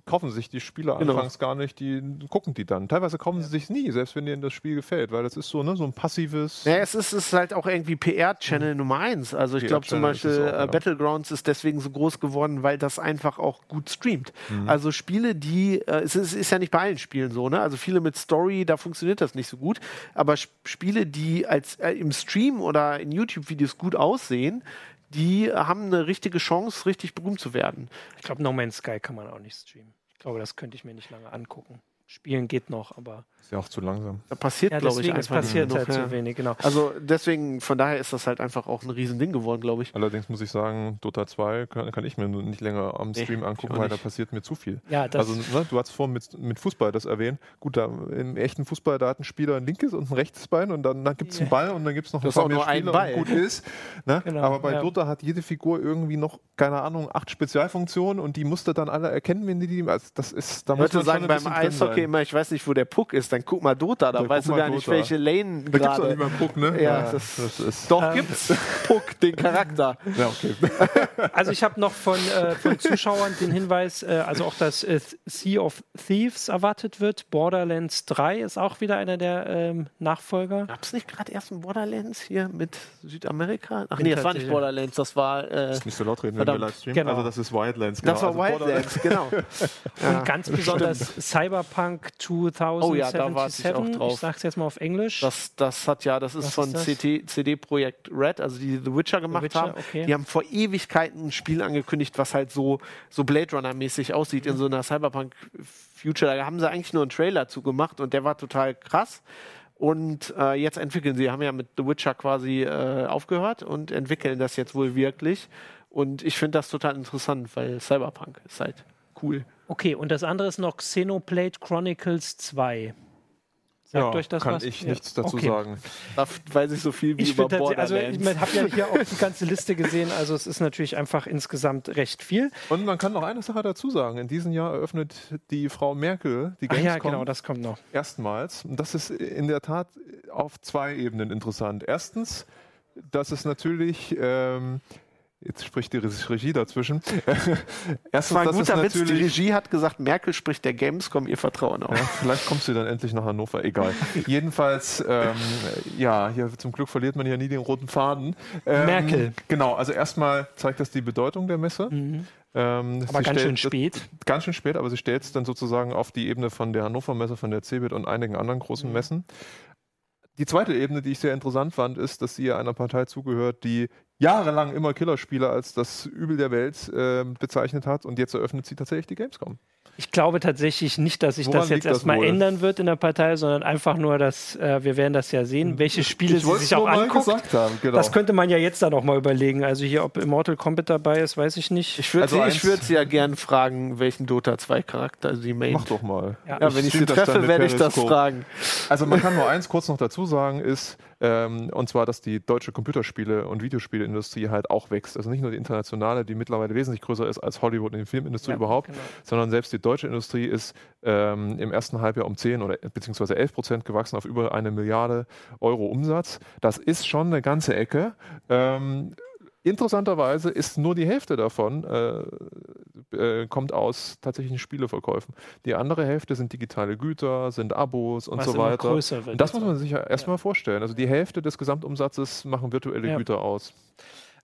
kaufen sich die Spiele Genau. anfangs gar nicht, die gucken die dann. Teilweise kaufen sie sich nie, selbst wenn ihnen das Spiel gefällt, weil das ist so, ne, so ein passives. Ja, es ist, es ist halt auch irgendwie PR-Channel Nummer eins. Also ich glaube zum Beispiel auch, äh, ja. Battlegrounds ist deswegen so groß geworden, weil das einfach auch gut streamt. Mhm. Also Spiele, die, äh, es ist, ist ja nicht bei allen Spielen so, ne? Also viele mit Story, da funktioniert das nicht so gut. Aber Sp- Spiele, die als äh, im Stream oder in YouTube-Videos gut aussehen, die haben eine richtige Chance, richtig berühmt zu werden. Ich glaube, No Man's Sky kann man auch nicht streamen. Ich glaube, das könnte ich mir nicht lange angucken. Spielen geht noch, aber Ist ja auch zu langsam. Da passiert, ja, glaube ich, einfach passiert halt zu wenig, genau. Also deswegen, von daher ist das halt einfach auch ein Riesending geworden, glaube ich. Allerdings muss ich sagen, Dota 2 kann, kann ich mir nicht länger am Nee, Stream ich angucken, weil da passiert mir zu viel. Ja, das, also, ne, du hast vorhin mit, mit Fußball das erwähnt. Gut, da, im echten Fußball, da hat ein Spieler ein linkes und ein rechtes Bein und dann, dann gibt es einen Ja. Ball und dann gibt es noch Das ist paar auch mehr nur ein Spieler Ball. und gut ist. Ne? Genau, Aber bei ja. Dota hat jede Figur irgendwie noch, keine Ahnung, acht Spezialfunktionen und die musst du dann alle erkennen, wenn die die. Also das ist, da muss Leute man sagen schon ein beim Eishockey sein. immer, ich weiß nicht, wo der Puck ist, dann guck mal Dota, da Dann weißt du gar nicht, Dota. welche Lane Da gibt es auch gerade. nicht einen Puck, ne? Ja, das- das ist. Doch, Ähm. gibt's Puck, den Charakter. Ja, okay. Also ich habe noch von, äh, von Zuschauern den Hinweis, äh, also auch, dass äh, Sea of Thieves erwartet wird. Borderlands 3 ist auch wieder einer der ähm, Nachfolger. Gab's nicht gerade erst ein Borderlands hier mit Südamerika? Ach nee, das war nicht. Borderlands, das war. Äh, Nicht so laut reden, Verdammt. wenn wir live streamen. Genau. Also das ist Wildlands. das war genau. Also Wildlands, genau. Ja. Und ganz besonders Cyberpunk 2077. Oh ja, da warte ich auch drauf. Ich sag's jetzt mal auf Englisch. Das, das hat ja, das ist Was von ist das? CT, CD Projekt Red, also die The Witcher gemacht Witcher, haben. okay. Die haben vor Ewigkeiten ein Spiel angekündigt, was halt so, so Blade Runner-mäßig aussieht in so einer Cyberpunk Future. Da haben sie eigentlich nur einen Trailer zu gemacht und der war total krass. Und äh, jetzt entwickeln sie, haben ja mit The Witcher quasi äh, aufgehört und entwickeln das jetzt wohl wirklich. Und ich finde das total interessant, weil Cyberpunk ist halt cool. Okay, und das andere ist noch Xenoblade Chronicles 2. Sagt ja, euch das kann was? ich Ja. nichts dazu Okay. sagen. Da weiß ich so viel wie Ich über also Borderlands. ich habe ja hier auch die ganze Liste gesehen, also es ist natürlich einfach insgesamt recht viel. Und man kann noch eine Sache dazu sagen. In diesem Jahr eröffnet die Frau Merkel die Ah Gamescom ja, genau, das kommt noch. erstmals. Und das ist in der Tat auf zwei Ebenen interessant. Erstens, dass es natürlich... Ähm, Jetzt spricht die Regie dazwischen. Erstens, Das war ein guter Witz. Die Regie hat gesagt, Merkel spricht der Gamescom ihr Vertrauen auf. Ja, vielleicht kommst du dann endlich nach Hannover, egal. Jedenfalls, ähm, ja, hier zum Glück verliert man ja nie den roten Faden. Ähm, Merkel. Genau, also erstmal zeigt das die Bedeutung der Messe. Ähm, Mhm. Aber sie ganz schön spät. Ganz schön spät, aber sie stellt es dann sozusagen auf die Ebene von der Hannover Messe, von der CeBIT und einigen anderen Mhm. großen Messen. Die zweite Ebene, die ich sehr interessant fand, ist, dass sie einer Partei zugehört, die jahrelang immer Killerspiele als das Übel der Welt äh, bezeichnet hat und jetzt eröffnet sie tatsächlich die Gamescom. Ich glaube tatsächlich nicht, dass sich Woran das jetzt erstmal ändern wird in der Partei, sondern einfach nur, dass äh, wir werden das ja sehen, welche Spiele sie wollt's sich auch anguckt. gesagt haben, genau. Das könnte man ja jetzt dann auch mal überlegen. Also hier, ob Immortal Kombat dabei ist, weiß ich nicht. Ich würde Also sie, ich würd sie ja gern fragen, welchen Dota 2 Charakter sie main. Mach doch mal. Ja. Ja, wenn ich sie treffe, werde ich das fragen. Also man kann nur eins kurz noch dazu sagen, ist, ähm, und zwar, dass die deutsche Computerspiele- und Videospielindustrie halt auch wächst. Also nicht nur die internationale, die mittlerweile wesentlich größer ist als Hollywood und die Filmindustrie Ja, überhaupt, genau. sondern selbst die deutsche Industrie ist ähm, im ersten Halbjahr um 10 oder beziehungsweise 11 Prozent gewachsen auf über eine Milliarde Euro Umsatz. Das ist schon eine ganze Ecke. Ähm, Interessanterweise ist nur die Hälfte davon äh, äh, kommt aus tatsächlichen Spieleverkäufen. Die andere Hälfte sind digitale Güter, sind Abos und Was so immer weiter. größer wird Und das muss man sich ja erstmal vorstellen. Also die Hälfte des Gesamtumsatzes machen virtuelle Ja. Güter aus.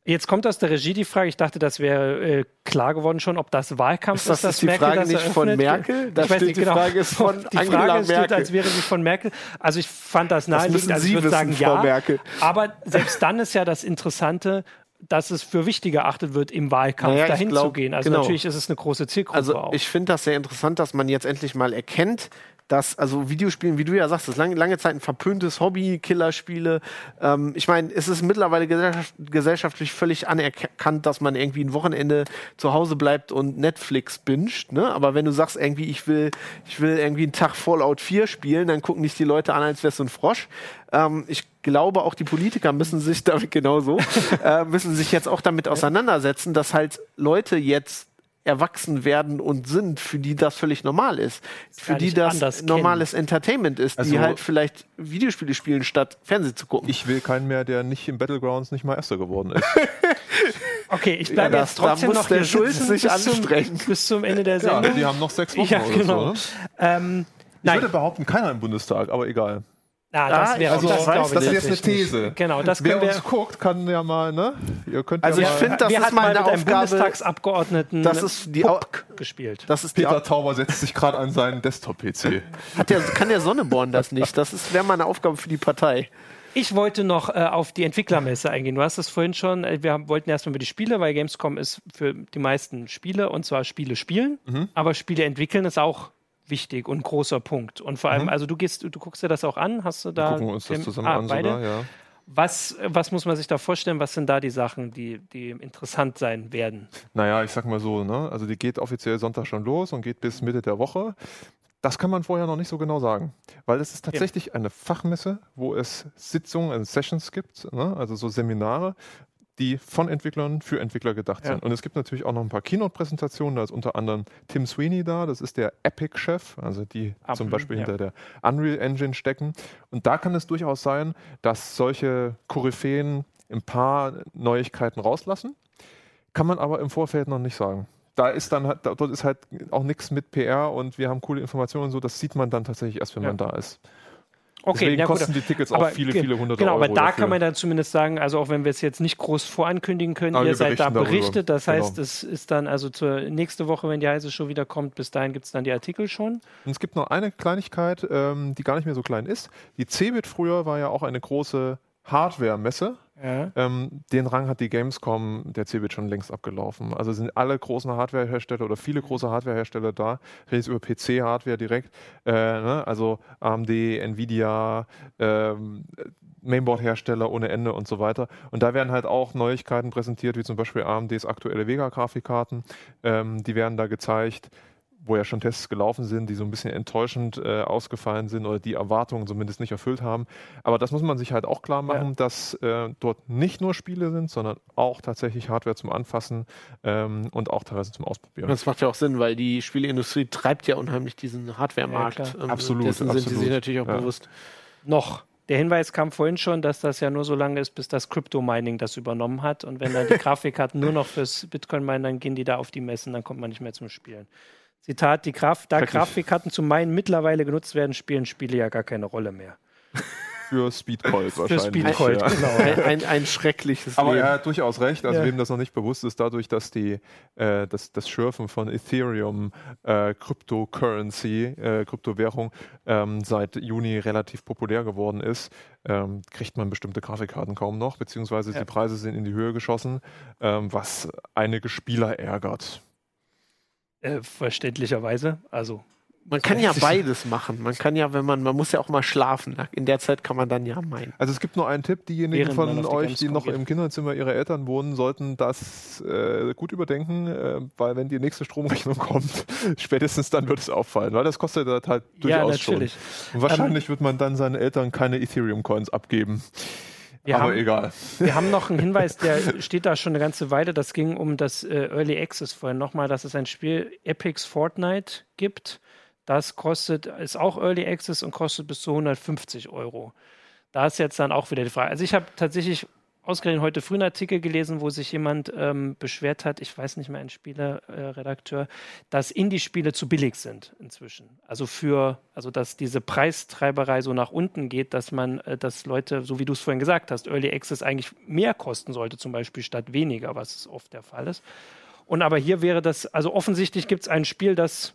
Jetzt kommt aus der Regie die Frage, ich dachte, das wäre äh, klar geworden schon, ob das Wahlkampf Ist das, dass ist die Merkel Frage das nicht von? Merkel? Da ich weiß steht nicht, die genau. Frage ist von die Angela Frage steht, Merkel. als wäre sie von Merkel. Also ich fand das Das naheliegend, müssen also ich Sie würde wissen, sagen Frau ja. Merkel. Aber selbst dann ist ja das Interessante, dass es für wichtig erachtet wird, im Wahlkampf Naja, dahin glaub, zu gehen. Also genau. natürlich ist es eine große Zielgruppe Also auch. ich finde das sehr interessant, dass man jetzt endlich mal erkennt, dass, also Videospielen, wie du ja sagst, das lange, lange Zeit ein verpöntes Hobby, Killerspiele. Ähm, ich meine, es ist mittlerweile gesellschaft, gesellschaftlich völlig anerkannt, dass man irgendwie ein Wochenende zu Hause bleibt und Netflix binscht, ne? Aber wenn du sagst, irgendwie, ich will, ich will irgendwie einen Tag Fallout 4 spielen, dann gucken dich die Leute an, als wär's so ein Frosch. Ähm, ich glaube, auch die Politiker müssen sich damit genauso, äh, müssen sich jetzt auch damit auseinandersetzen, dass halt Leute jetzt erwachsen werden und sind, für die das völlig normal ist. Für die das normales kennen. Entertainment ist, also, die halt vielleicht Videospiele spielen, statt Fernsehen zu gucken. Ich will keinen mehr, der nicht im Battlegrounds nicht mal Erster geworden ist. okay, ich bleibe ja, jetzt trotzdem noch der Schulz sich bis. Zum, bis zum Ende der Sendung. Ja, die haben noch sechs Wochen ja, genau. oder so. Ne? Ähm, ich würde behaupten, keiner im Bundestag, aber egal. Ah, das wäre also, das, weiß, das ist jetzt eine These. Genau, das Wer uns guckt, kann ja mal, ne? Ihr könnt also ja ich finde, das ist mal eine Aufgabe. Bundestagsabgeordneten das ist die Puck gespielt. Das ist Peter Tauber setzt sich gerade an seinen Desktop-PC. kann der Sonneborn das nicht? Das wäre mal eine Aufgabe für die Partei. Ich wollte noch äh, auf die Entwicklermesse eingehen. Du hast das vorhin schon. Äh, wir haben, wollten erstmal über die Spiele, weil Gamescom ist für die meisten Spiele und zwar Spiele spielen, mhm. aber Spiele entwickeln ist auch wichtig und großer Punkt. Und vor allem, mhm. also du gehst, du guckst dir das auch an, hast du da. Wir gucken uns das zusammen ah, an, beide? sogar, ja. Was, was muss man sich da vorstellen? Was sind da die Sachen, die, die interessant sein werden? Naja, ich sag mal so, ne? Also die geht offiziell Sonntag schon los und geht bis Mitte der Woche. Das kann man vorher noch nicht so genau sagen, weil es ist tatsächlich eine Fachmesse, wo es Sitzungen, also Sessions gibt, ne? also so Seminare, die von Entwicklern für Entwickler gedacht ja. sind. Und es gibt natürlich auch noch ein paar Keynote-Präsentationen. Da ist unter anderem Tim Sweeney da, das ist der Epic-Chef, also die Apple, zum Beispiel ja. hinter der Unreal Engine stecken. Und da kann es durchaus sein, dass solche Koryphäen ein paar Neuigkeiten rauslassen. Kann man aber im Vorfeld noch nicht sagen. Da ist dann halt, dort ist halt auch nichts mit PR und wir haben coole Informationen und so. Das sieht man dann tatsächlich erst, wenn ja. man da ist. Okay, Deswegen ja, kosten die Tickets auch viele, viele hundert genau, Euro. Genau, aber da dafür. kann man dann zumindest sagen, also auch wenn wir es jetzt nicht groß vorankündigen können, aber ihr seid da berichtet. Das genau. heißt, es ist dann also zur nächste Woche, wenn die heiße Show wieder kommt, bis dahin gibt es dann die Artikel schon. Und es gibt noch eine Kleinigkeit, ähm, die gar nicht mehr so klein ist. Die CeBIT früher war ja auch eine große Hardware-Messe. Ja. Ähm, den Rang hat die Gamescom der CeBIT schon längst abgelaufen. Also sind alle großen Hardwarehersteller oder viele große Hardwarehersteller da. Ich rede jetzt über PC-Hardware direkt. Äh, ne? Also AMD, Nvidia, ähm, Mainboard-Hersteller ohne Ende und so weiter. Und da werden halt auch Neuigkeiten präsentiert, wie zum Beispiel AMDs aktuelle Vega-Grafikkarten. Ähm, die werden da gezeigt wo ja schon Tests gelaufen sind, die so ein bisschen enttäuschend äh, ausgefallen sind oder die Erwartungen zumindest nicht erfüllt haben. Aber das muss man sich halt auch klar machen, ja. dass äh, dort nicht nur Spiele sind, sondern auch tatsächlich Hardware zum Anfassen ähm, und auch teilweise zum Ausprobieren. Das macht ja auch Sinn, weil die Spieleindustrie treibt ja unheimlich diesen Hardware-Markt. Ja, ähm, absolut. Dessen absolut. sind sie sich natürlich auch ja. bewusst. Noch. Der Hinweis kam vorhin schon, dass das ja nur so lange ist, bis das Crypto-Mining das übernommen hat. Und wenn dann die Grafikkarten nur noch fürs Bitcoin-Mining, dann gehen die da auf die Messen, dann kommt man nicht mehr zum Spielen. Zitat, die Graf da Grafikkarten zu meinen mittlerweile genutzt werden, spielen Spiele ja gar keine Rolle mehr. Für Speedcolt wahrscheinlich. Für Speedcolt, ja. genau. Ein, ein, ein, schreckliches Aber Leben. er hat durchaus recht. Also ja. wem das noch nicht bewusst ist, dadurch, dass die, äh, das, das Schürfen von Ethereum äh, Cryptocurrency, äh, Kryptowährung, ähm, seit Juni relativ populär geworden ist, ähm, kriegt man bestimmte Grafikkarten kaum noch, beziehungsweise ja. die Preise sind in die Höhe geschossen, ähm, was einige Spieler ärgert. Äh, verständlicherweise. Also. Man kann ja beides machen. Man kann ja, wenn man, man muss ja auch mal schlafen. In der Zeit kann man dann ja meinen. Also es gibt nur einen Tipp, diejenigen Während von euch, die noch im Kinderzimmer ihrer Eltern wohnen, sollten das äh, gut überdenken, äh, weil wenn die nächste Stromrechnung kommt, spätestens dann wird es auffallen, weil das kostet halt durchaus ja, natürlich. schon. Und wahrscheinlich ähm, wird man dann seinen Eltern keine Ethereum-Coins abgeben. Wir Aber haben, egal. Wir haben noch einen Hinweis, der steht da schon eine ganze Weile. Das ging um das äh, Early Access vorhin nochmal, dass es ein Spiel Epics Fortnite gibt. Das kostet, ist auch Early Access und kostet bis zu 150 Euro. Da ist jetzt dann auch wieder die Frage. Also ich habe tatsächlich ausgerechnet heute früh einen Artikel gelesen, wo sich jemand ähm, beschwert hat, ich weiß nicht mehr, ein Spieleredakteur, äh, dass Indie-Spiele zu billig sind inzwischen. Also für, also dass diese Preistreiberei so nach unten geht, dass man, äh, dass Leute, so wie du es vorhin gesagt hast, Early Access eigentlich mehr kosten sollte, zum Beispiel statt weniger, was oft der Fall ist. Und aber hier wäre das, also offensichtlich gibt es ein Spiel, das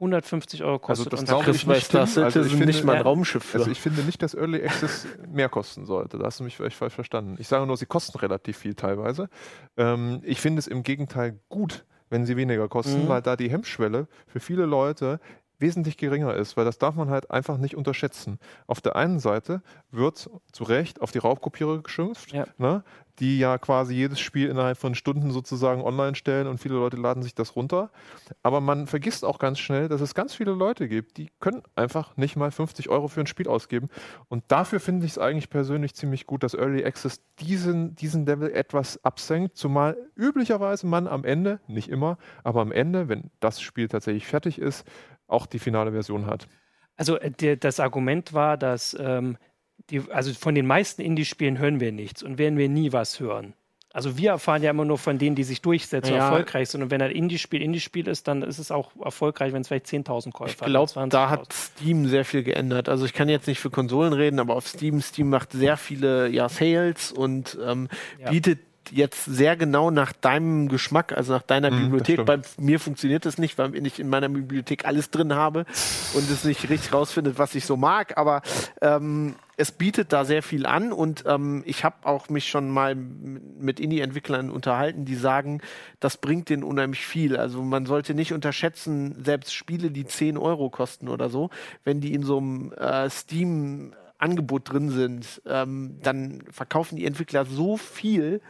150 Euro kostet. Also das glaube ich nicht. Das also ich finde, nicht mal ein Raumschiff für. Also ich finde nicht, dass Early Access mehr kosten sollte. Da hast du mich vielleicht falsch verstanden. Ich sage nur, sie kosten relativ viel teilweise. Ähm, ich finde es im Gegenteil gut, wenn sie weniger kosten, mhm. weil da die Hemmschwelle für viele Leute wesentlich geringer ist, weil das darf man halt einfach nicht unterschätzen. Auf der einen Seite wird zu Recht auf die Raubkopierer geschimpft, ja. ne, die ja quasi jedes Spiel innerhalb von Stunden sozusagen online stellen und viele Leute laden sich das runter. Aber man vergisst auch ganz schnell, dass es ganz viele Leute gibt, die können einfach nicht mal 50 Euro für ein Spiel ausgeben. Und dafür finde ich es eigentlich persönlich ziemlich gut, dass Early Access diesen, diesen Level etwas absenkt, zumal üblicherweise man am Ende, nicht immer, aber am Ende, wenn das Spiel tatsächlich fertig ist, auch die finale Version hat. Also äh, das Argument war, dass ähm, die, also von den meisten Indie-Spielen hören wir nichts und werden wir nie was hören. Also wir erfahren ja immer nur von denen, die sich durchsetzen, ja. erfolgreich sind. Und wenn ein Indie-Spiel Indie-Spiel ist, dann ist es auch erfolgreich, wenn es vielleicht 10.000 Käufer hat. Ich glaube, da hat Steam sehr viel geändert. Also ich kann jetzt nicht für Konsolen reden, aber auf Steam, Steam macht sehr viele ja, Sales und ähm, ja. bietet jetzt sehr genau nach deinem Geschmack, also nach deiner mm, Bibliothek. Bei mir funktioniert das nicht, weil ich in meiner Bibliothek alles drin habe und es nicht richtig rausfindet, was ich so mag. Aber ähm, es bietet da sehr viel an und ähm, ich habe auch mich schon mal mit Indie-Entwicklern unterhalten, die sagen, das bringt denen unheimlich viel. Also man sollte nicht unterschätzen, selbst Spiele, die 10 Euro kosten oder so, wenn die in so einem äh, Steam Angebot drin sind, ähm, dann verkaufen die Entwickler so viel,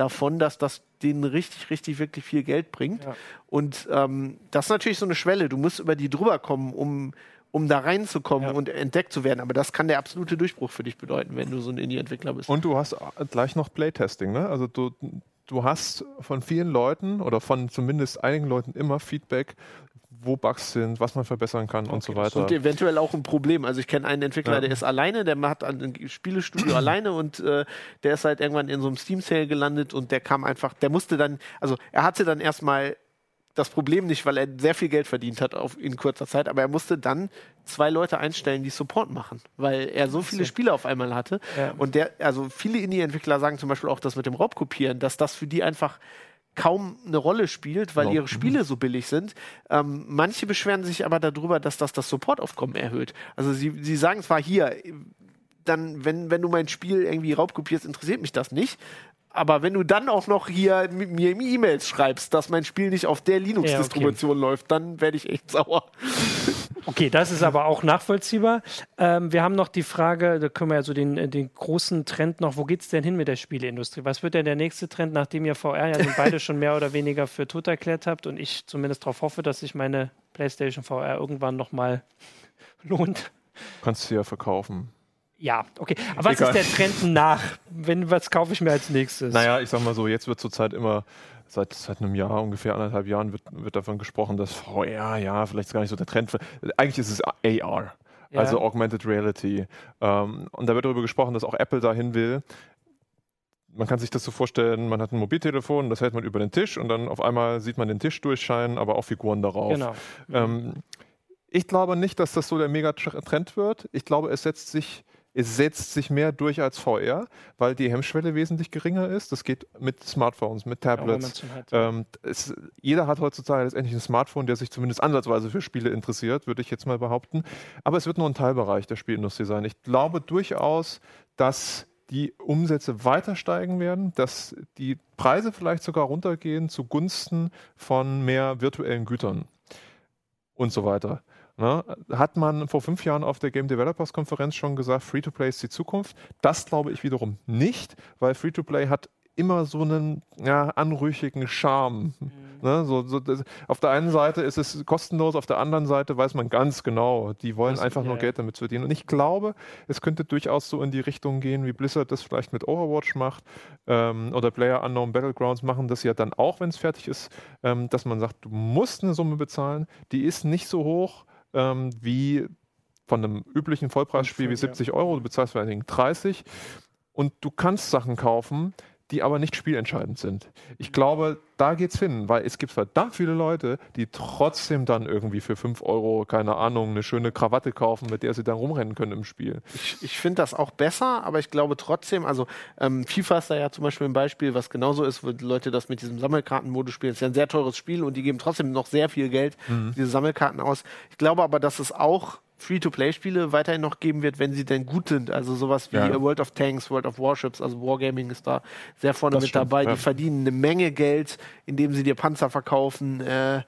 davon, dass das denen richtig, richtig, wirklich viel Geld bringt. Ja. Und ähm, das ist natürlich so eine Schwelle. Du musst über die drüber kommen, um, um da reinzukommen ja. und entdeckt zu werden. Aber das kann der absolute Durchbruch für dich bedeuten, wenn du so ein Indie-Entwickler bist. Und du hast gleich noch Playtesting, ne? Also du, du hast von vielen Leuten oder von zumindest einigen Leuten immer Feedback, wo Bugs sind, was man verbessern kann okay. und so weiter. Und eventuell auch ein Problem. Also ich kenne einen Entwickler, ja. der ist alleine, der hat ein Spielestudio alleine und äh, der ist halt irgendwann in so einem Steam-Sale gelandet und der kam einfach, der musste dann, also er hatte dann erstmal das Problem nicht, weil er sehr viel Geld verdient hat auf, in kurzer Zeit, aber er musste dann zwei Leute einstellen, die Support machen, weil er so viele Spiele auf einmal hatte. Ja. Und der, also viele Indie-Entwickler sagen zum Beispiel auch das mit dem Raubkopieren, dass das für die einfach kaum eine Rolle spielt, weil ihre Spiele so billig sind. Ähm, manche beschweren sich aber darüber, dass das das Supportaufkommen erhöht. Also sie, sie sagen zwar hier, dann, wenn, wenn du mein Spiel irgendwie raubkopierst, interessiert mich das nicht. Aber wenn du dann auch noch hier mir E-Mails schreibst, dass mein Spiel nicht auf der Linux-Distribution ja, okay. läuft, dann werde ich echt sauer. Okay, das ist aber auch nachvollziehbar. Ähm, wir haben noch die Frage, da können wir ja so den, äh, den großen Trend noch, wo geht es denn hin mit der Spieleindustrie? Was wird denn der nächste Trend, nachdem ihr VR ja beide schon mehr oder weniger für tot erklärt habt und ich zumindest darauf hoffe, dass sich meine PlayStation VR irgendwann nochmal lohnt? Kannst du ja verkaufen. Ja, okay. Aber was Egal. ist der Trend nach? Wenn, was kaufe ich mir als nächstes? Naja, ich sag mal so, jetzt wird zurzeit immer, seit, seit einem Jahr, ungefähr anderthalb Jahren, wird, wird davon gesprochen, dass VR, ja, vielleicht ist gar nicht so der Trend. Eigentlich ist es AR. Ja. Also Augmented Reality. Ähm, und da wird darüber gesprochen, dass auch Apple dahin will. Man kann sich das so vorstellen, man hat ein Mobiltelefon, das hält man über den Tisch und dann auf einmal sieht man den Tisch durchscheinen, aber auch Figuren darauf. Genau. Ähm, ich glaube nicht, dass das so der Megatrend wird. Ich glaube, es setzt sich es setzt sich mehr durch als VR, weil die Hemmschwelle wesentlich geringer ist. Das geht mit Smartphones, mit Tablets. Ja, ähm, es, jeder hat heutzutage letztendlich ein Smartphone, der sich zumindest ansatzweise für Spiele interessiert, würde ich jetzt mal behaupten. Aber es wird nur ein Teilbereich der Spielindustrie sein. Ich glaube durchaus, dass die Umsätze weiter steigen werden, dass die Preise vielleicht sogar runtergehen zugunsten von mehr virtuellen Gütern und so weiter. Ne? Hat man vor fünf Jahren auf der Game Developers Konferenz schon gesagt, Free-to-Play ist die Zukunft? Das glaube ich wiederum nicht, weil Free-to-Play hat immer so einen ja, anrüchigen Charme. Mhm. Ne? So, so, das, auf der einen Seite ist es kostenlos, auf der anderen Seite weiß man ganz genau, die wollen das, einfach ja, nur Geld damit verdienen. Und ich glaube, es könnte durchaus so in die Richtung gehen, wie Blizzard das vielleicht mit Overwatch macht ähm, oder Player Unknown Battlegrounds machen das ja dann auch, wenn es fertig ist, ähm, dass man sagt, du musst eine Summe bezahlen, die ist nicht so hoch, ähm, wie von einem üblichen Vollpreisspiel wie 70 Euro, du bezahlst vor allen Dingen 30 und du kannst Sachen kaufen, die aber nicht spielentscheidend sind. Ich glaube, da geht's hin, weil es gibt verdammt viele Leute, die trotzdem dann irgendwie für 5 Euro, keine Ahnung, eine schöne Krawatte kaufen, mit der sie dann rumrennen können im Spiel. Ich, ich finde das auch besser, aber ich glaube trotzdem, also ähm, FIFA ist da ja zum Beispiel ein Beispiel, was genauso ist, wo Leute das mit diesem Sammelkartenmodus spielen. Das ist ja ein sehr teures Spiel und die geben trotzdem noch sehr viel Geld mhm. diese Sammelkarten aus. Ich glaube aber, dass es auch Free-to-Play-Spiele weiterhin noch geben wird, wenn sie denn gut sind. Also sowas wie ja. World of Tanks, World of Warships, also Wargaming ist da sehr vorne das mit stimmt, dabei. Ja. Die verdienen eine Menge Geld, indem sie dir Panzer verkaufen. Äh,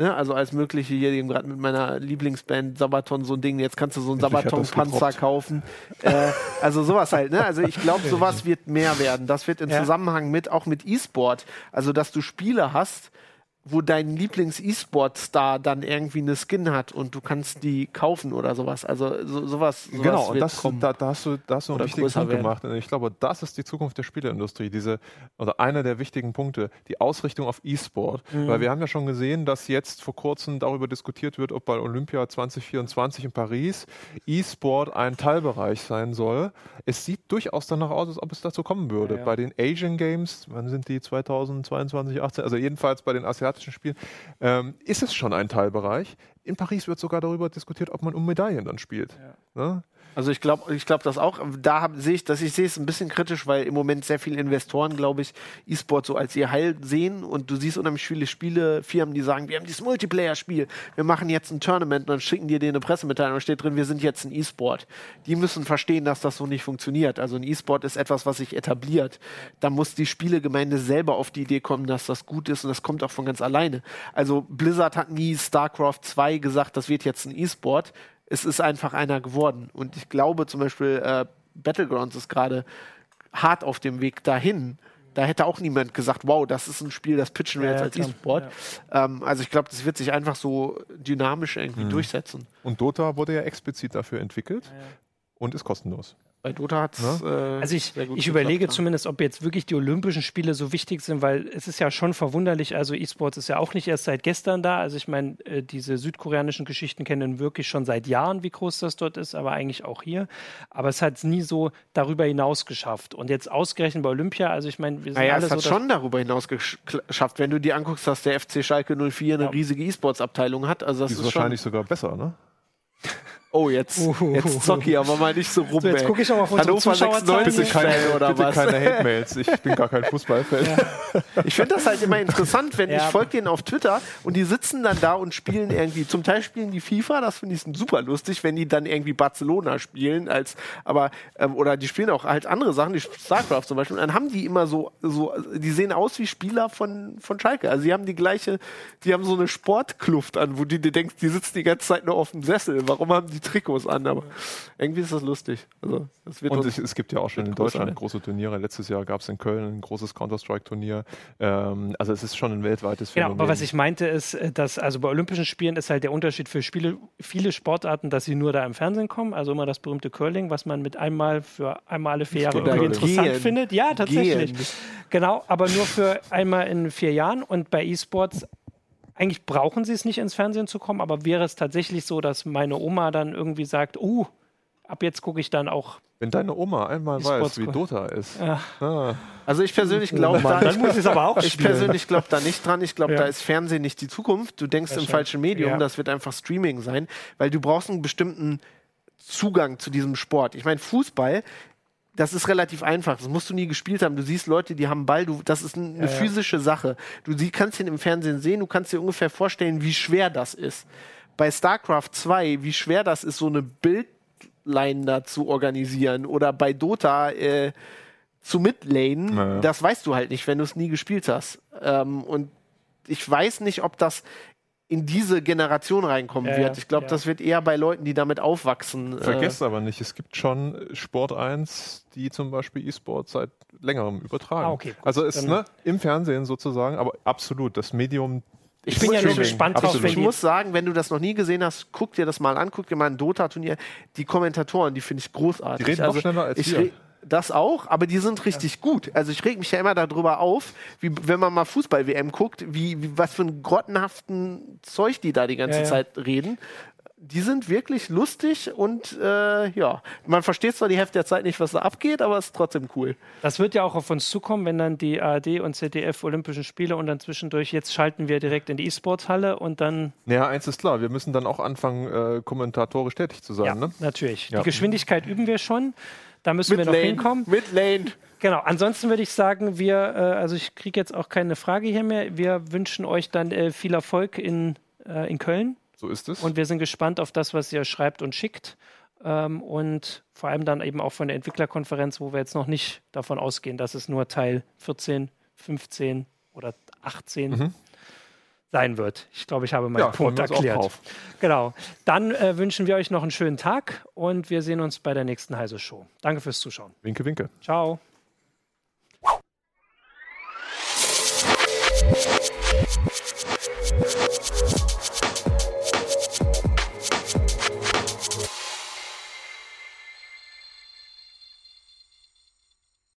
Ne? Also als mögliche hier eben gerade mit meiner Lieblingsband Sabaton so ein Ding. Jetzt kannst du so einen Sabaton-Panzer kaufen. äh, also sowas halt. Ne? Also ich glaube, sowas wird mehr werden. Das wird in Ja. Zusammenhang mit auch mit E-Sport. Also dass du Spiele hast, wo dein Lieblings-E-Sport-Star dann irgendwie eine Skin hat und du kannst die kaufen oder sowas. Also so, sowas, sowas Genau, und das, da, da hast du, da hast du einen wichtigen Punkt gemacht. Und ich glaube, das ist die Zukunft der Spieleindustrie. Diese, oder einer der wichtigen Punkte, die Ausrichtung auf E-Sport. Mhm. Weil wir haben ja schon gesehen, dass jetzt vor kurzem darüber diskutiert wird, ob bei Olympia 2024 in Paris E-Sport ein Teilbereich sein soll. Es sieht durchaus danach aus, als ob es dazu kommen würde. Ja, ja. Bei den Asian Games, wann sind die 2022, 18, also jedenfalls bei den asiatischen Spielen, ähm, ist es schon ein Teilbereich. In Paris wird sogar darüber diskutiert, ob man um Medaillen dann spielt. Ne? Also ich glaube, ich glaube das auch. Da sehe ich, dass ich sehe es ein bisschen kritisch, weil im Moment sehr viele Investoren, glaube ich, E-Sport so als ihr Heil sehen und du siehst unheimlich viele Spiele, Firmen, die sagen, wir haben dieses Multiplayer-Spiel, wir machen jetzt ein Tournament und dann schicken dir dir eine Pressemitteilung und steht drin, wir sind jetzt ein E-Sport. Die müssen verstehen, dass das so nicht funktioniert. Also ein E-Sport ist etwas, was sich etabliert. Da muss die Spielegemeinde selber auf die Idee kommen, dass das gut ist und das kommt auch von ganz alleine. Also Blizzard hat nie StarCraft 2 gesagt, das wird jetzt ein E-Sport es ist einfach einer geworden. Und ich glaube zum Beispiel, äh, Battlegrounds ist gerade hart auf dem Weg dahin. Da hätte auch niemand gesagt, wow, das ist ein Spiel, das pitchen wir Ja, jetzt ja, als. E-Sport. Ähm, also ich glaube, das wird sich einfach so dynamisch irgendwie Mhm. durchsetzen. Und Dota wurde ja explizit dafür entwickelt und ist kostenlos. Bei Dota hat es. Äh, Also ich, sehr gut ich geklappt, überlege ja. zumindest, ob jetzt wirklich die Olympischen Spiele so wichtig sind, weil es ist ja schon verwunderlich, also E-Sports ist ja auch nicht erst seit gestern da. Also ich meine, äh, diese südkoreanischen Geschichten kennen wirklich schon seit Jahren, wie groß das dort ist, aber eigentlich auch hier. Aber es hat es nie so darüber hinaus geschafft. Und jetzt ausgerechnet bei Olympia, also ich meine, wir sind Naja, alle es hat so, schon darüber hinaus gesch- geschafft. Wenn du dir anguckst, dass der FC Schalke 04 eine Ja. riesige E-Sports-Abteilung hat. Also das ist, ist wahrscheinlich schon. sogar besser, ne? Oh, jetzt, Uhuhu. jetzt Zocki, aber mal nicht so rum. So, jetzt gucke ich auch auf unsere Hannover Zuschauerzahlen 96 hier. Fan oder bitte was? keine Hate-Mails. Ich bin gar kein Fußballfan. Ich finde das halt immer interessant, wenn Ja. ich folge denen auf Twitter und die sitzen dann da und spielen irgendwie, zum Teil spielen die FIFA, das finde ich super lustig, wenn die dann irgendwie Barcelona spielen, als, aber, ähm, oder die spielen auch halt andere Sachen, die StarCraft zum Beispiel, und dann haben die immer so, so, die sehen aus wie Spieler von, von Schalke. Also die haben die gleiche, die haben so eine Sportkluft an, wo du dir denkst, die sitzen die ganze Zeit nur auf dem Sessel. Warum haben die Trikots an? Aber irgendwie ist das lustig. Also, das wird Und es, es gibt ja auch schon in Deutschland große Turniere. Letztes Jahr gab es in Köln ein großes Counter-Strike-Turnier. Ähm, also es ist schon ein weltweites Genau, Phänomen. aber was ich meinte ist, äh, dass also bei Olympischen Spielen ist halt der Unterschied für Spiele, viele Sportarten, dass sie nur da im Fernsehen kommen. Also immer das berühmte Curling, was man mit einmal für einmal alle vier Jahre Oder irgendwie interessant gehen. findet. Ja, tatsächlich. Gehen. Genau, aber nur für einmal in vier Jahren. Und bei E-Sports eigentlich brauchen sie es nicht ins Fernsehen zu kommen, aber wäre es tatsächlich so, dass meine Oma dann irgendwie sagt, uh, ab jetzt gucke ich dann auch. Wenn deine Oma einmal weiß, wie. Dota ist. Ja. Ah, Also ich persönlich glaube da, dann muss ich aber auch ich spielen. persönlich glaube da nicht dran. Ich glaube, Ja. da ist Fernsehen nicht die Zukunft. Du denkst im falschen Medium, Ja. das wird einfach Streaming sein, weil du brauchst einen bestimmten Zugang zu diesem Sport. Ich meine, Fußball, das ist relativ einfach. Das musst du nie gespielt haben. Du siehst Leute, die haben Ball. Du, das ist ein, eine ja. physische Sache. Du sie, kannst ihn im Fernsehen sehen. Du kannst dir ungefähr vorstellen, wie schwer das ist. Bei StarCraft 2, wie schwer das ist, so eine Bildline da zu organisieren. Oder bei Dota, äh, zu midlanen, Naja. das weißt du halt nicht, wenn du es nie gespielt hast. Ähm, und ich weiß nicht, ob das in diese Generation reinkommen Ja, wird. Ich glaube, ja. das wird eher bei Leuten, die damit aufwachsen. Vergesst aber nicht, es gibt schon Sport 1, die zum Beispiel E-Sport seit längerem übertragen. Ah, okay, gut. Also ist ne, im Fernsehen sozusagen, aber absolut, das Medium. Ich bin ja nur gespannt drauf, ich muss sagen, wenn du das noch nie gesehen hast, guck dir das mal an, guck dir mal ein Dota-Turnier. Die Kommentatoren, die finde ich großartig. Die reden noch schneller als ich wir. Das auch, aber die sind richtig gut. Also ich reg mich ja immer darüber auf, wie wenn man mal Fußball-WM guckt, wie, wie was für ein grottenhaften Zeug die da die ganze Ja, ja. Zeit reden. Die sind wirklich lustig und äh, ja, man versteht zwar die Hälfte der Zeit nicht, was da abgeht, aber es ist trotzdem cool. Das wird ja auch auf uns zukommen, wenn dann die ARD und ZDF Olympischen Spiele und dann zwischendurch, jetzt schalten wir direkt in die E-Sports-Halle und dann, Naja, eins ist klar, wir müssen dann auch anfangen, äh, kommentatorisch tätig zu sein. ja, Ne? natürlich. Ja. Die Geschwindigkeit üben wir schon. Da müssen wir noch hinkommen. Midlane. Genau, ansonsten würde ich sagen, wir, äh, also ich kriege jetzt auch keine Frage hier mehr. Wir wünschen euch dann äh, viel Erfolg in, äh, in Köln So ist es. und wir sind gespannt auf das, was ihr schreibt und schickt. Ähm, und vor allem dann eben auch von der Entwicklerkonferenz, wo wir jetzt noch nicht davon ausgehen, dass es nur Teil 14, 15 oder 18 Mhm. Sein wird. Ich glaube, ich habe meinen ja, Punkt erklärt. Genau. Dann äh, wünschen wir euch noch einen schönen Tag und wir sehen uns bei der nächsten Heise Show. Danke fürs Zuschauen. Winke, winke. Ciao.